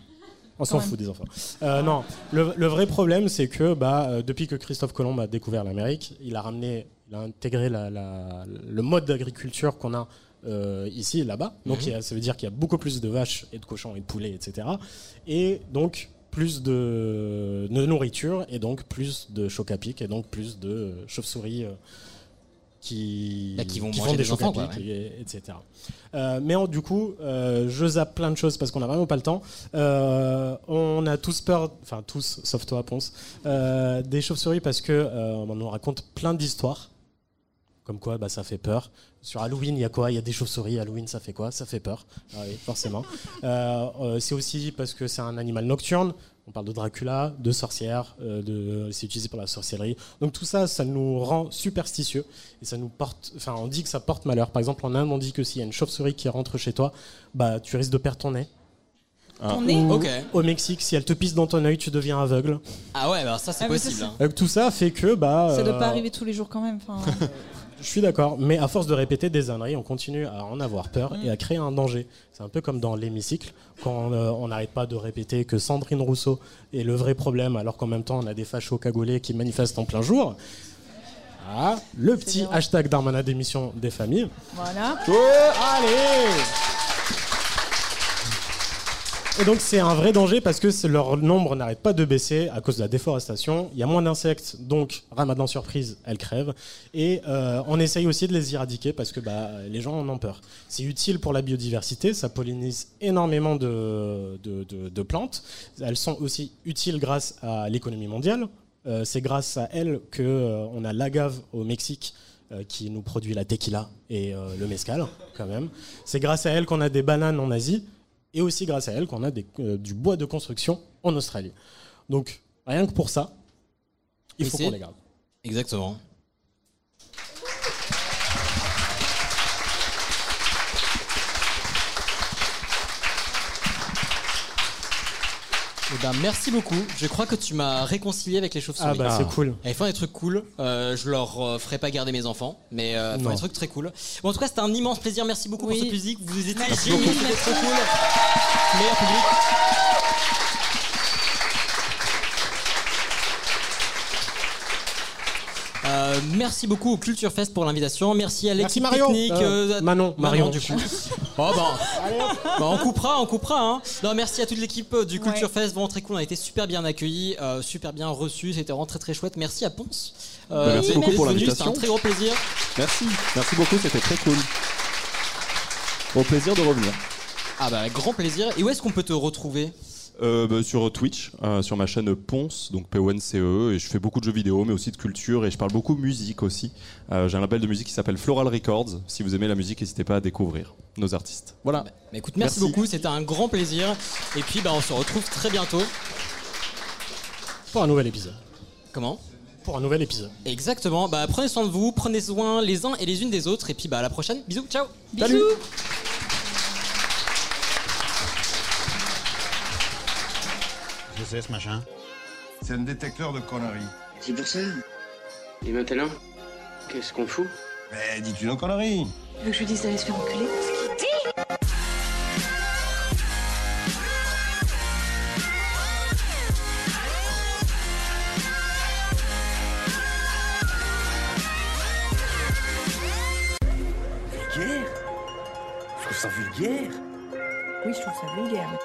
On s'en fout des enfants. Euh, non, le, le vrai problème, c'est que bah, euh, depuis que Christophe Colomb a découvert l'Amérique, il a ramené, il a intégré la- la- le mode d'agriculture qu'on a euh, ici et là-bas. Donc Mhm. il y a- ça veut dire qu'il y a beaucoup plus de vaches et de cochons et de poulets, etc. Et donc plus de, de nourriture et donc plus de choc à pic et donc plus de chauves-souris. euh, qui, Bah, qui vont manger des chocs enfants, quoi, et- etc. Euh, mais en- du coup, euh, je zappe plein de choses parce qu'on n'a vraiment pas le temps. Euh, on a tous peur, enfin tous, sauf toi, Ponce, des chauves-souris parce que on nous raconte plein d'histoires. Comme quoi, bah, ça fait peur. Sur Halloween, il y a quoi? Il y a des chauves-souris. Halloween, ça fait quoi? Ça fait peur. Ah oui, forcément. C'est aussi parce que c'est un animal nocturne. On parle de Dracula, de sorcières, euh, de, c'est utilisé pour la sorcellerie. Donc tout ça, ça nous rend superstitieux et ça nous porte. Enfin, on dit que ça porte malheur. Par exemple, en Inde, on dit que s'il y a une chauve-souris qui rentre chez toi, bah tu risques de perdre ton nez. Ton nez Ou. Au Mexique, si elle te pisse dans ton œil, tu deviens aveugle. Ah ouais, bah ça c'est Ah, ça, possible. hein. Donc tout ça fait que bah. Ça doit euh, pas arriver tous les jours quand même. *laughs* Je suis d'accord, mais à force de répéter des âneries, on continue à en avoir peur Mm. et à créer un danger. C'est un peu comme dans l'hémicycle, quand euh, on n'arrête pas de répéter que Sandrine Rousseau est le vrai problème, alors qu'en même temps on a des fachos cagoulés qui manifestent en plein jour. Ah, le petit bien. hashtag Darmanin d'émission des familles. voilà. Allez Et donc c'est un vrai danger parce que leur nombre n'arrête pas de baisser à cause de la déforestation. Il y a moins d'insectes, donc ramadan surprise, elles crèvent. Et euh, on essaye aussi de les éradiquer parce que bah, les gens en ont peur. C'est utile pour la biodiversité, ça pollinise énormément de, plantes. Elles sont aussi utiles grâce à l'économie mondiale. Euh, c'est grâce à elles que euh, a l'agave au Mexique qui nous produit la tequila et le mezcal quand même. C'est grâce à elles qu'on a des bananes en Asie et aussi grâce à elles qu'on a des- euh, du bois de construction en Australie. Donc, rien que pour ça, il Et faut qu'on les garde. Exactement. Eh ben, merci beaucoup. Je crois que tu m'as réconcilié avec les chauves-souris. Ah bah, c'est cool. Elles font des trucs cool. Euh, je leur euh, ferai pas garder mes enfants, mais euh, elles font des trucs très cool. Bon, en tout cas, c'était un immense plaisir. Merci beaucoup Oui. pour cette musique. Vous étiez Merci c'était trop cool. Meilleur public. Euh, merci beaucoup au Culture Fest pour l'invitation. Merci à l'équipe Marion. technique. Euh, Manon, Marion. du coup. *laughs* Oh, bah, bah, on coupera, on coupera. Hein. Non, merci à toute l'équipe euh, du Culture Fest. Vraiment très cool. On a été super bien accueillis, euh, super bien reçus. C'était vraiment très très chouette. Merci à Ponce. Euh, Bah, merci beaucoup pour venu. C'était l'invitation. un très gros plaisir. Merci, merci beaucoup, c'était très cool. Au plaisir de revenir. Ah bah avec grand plaisir. Et où est-ce qu'on peut te retrouver? Euh, bah, sur Twitch, euh, sur ma chaîne Ponce, donc P-O-N-C-E, E, et je fais beaucoup de jeux vidéo, mais aussi de culture, et je parle beaucoup musique aussi. Euh, J'ai un label de musique qui s'appelle Floral Records. Si vous aimez la musique, n'hésitez pas à découvrir nos artistes. Voilà. Bah, écoute, merci, beaucoup. C'était un grand plaisir. Et puis bah on se retrouve très bientôt. Pour un nouvel épisode. Comment? Pour un nouvel épisode. Exactement. Bah prenez soin de vous, prenez soin les uns et les unes des autres. Et puis bah à la prochaine. Bisous. Ciao. Bisous. Que c'est ce machin C'est un détecteur de conneries. C'est pour ça. Et maintenant, qu'est-ce qu'on fout? Mais dis-tu nos conneries Tu veux que je lui dise d'aller se faire enculer? Vulgaire? Je trouve ça vulgaire. Oui, je trouve ça vulgaire.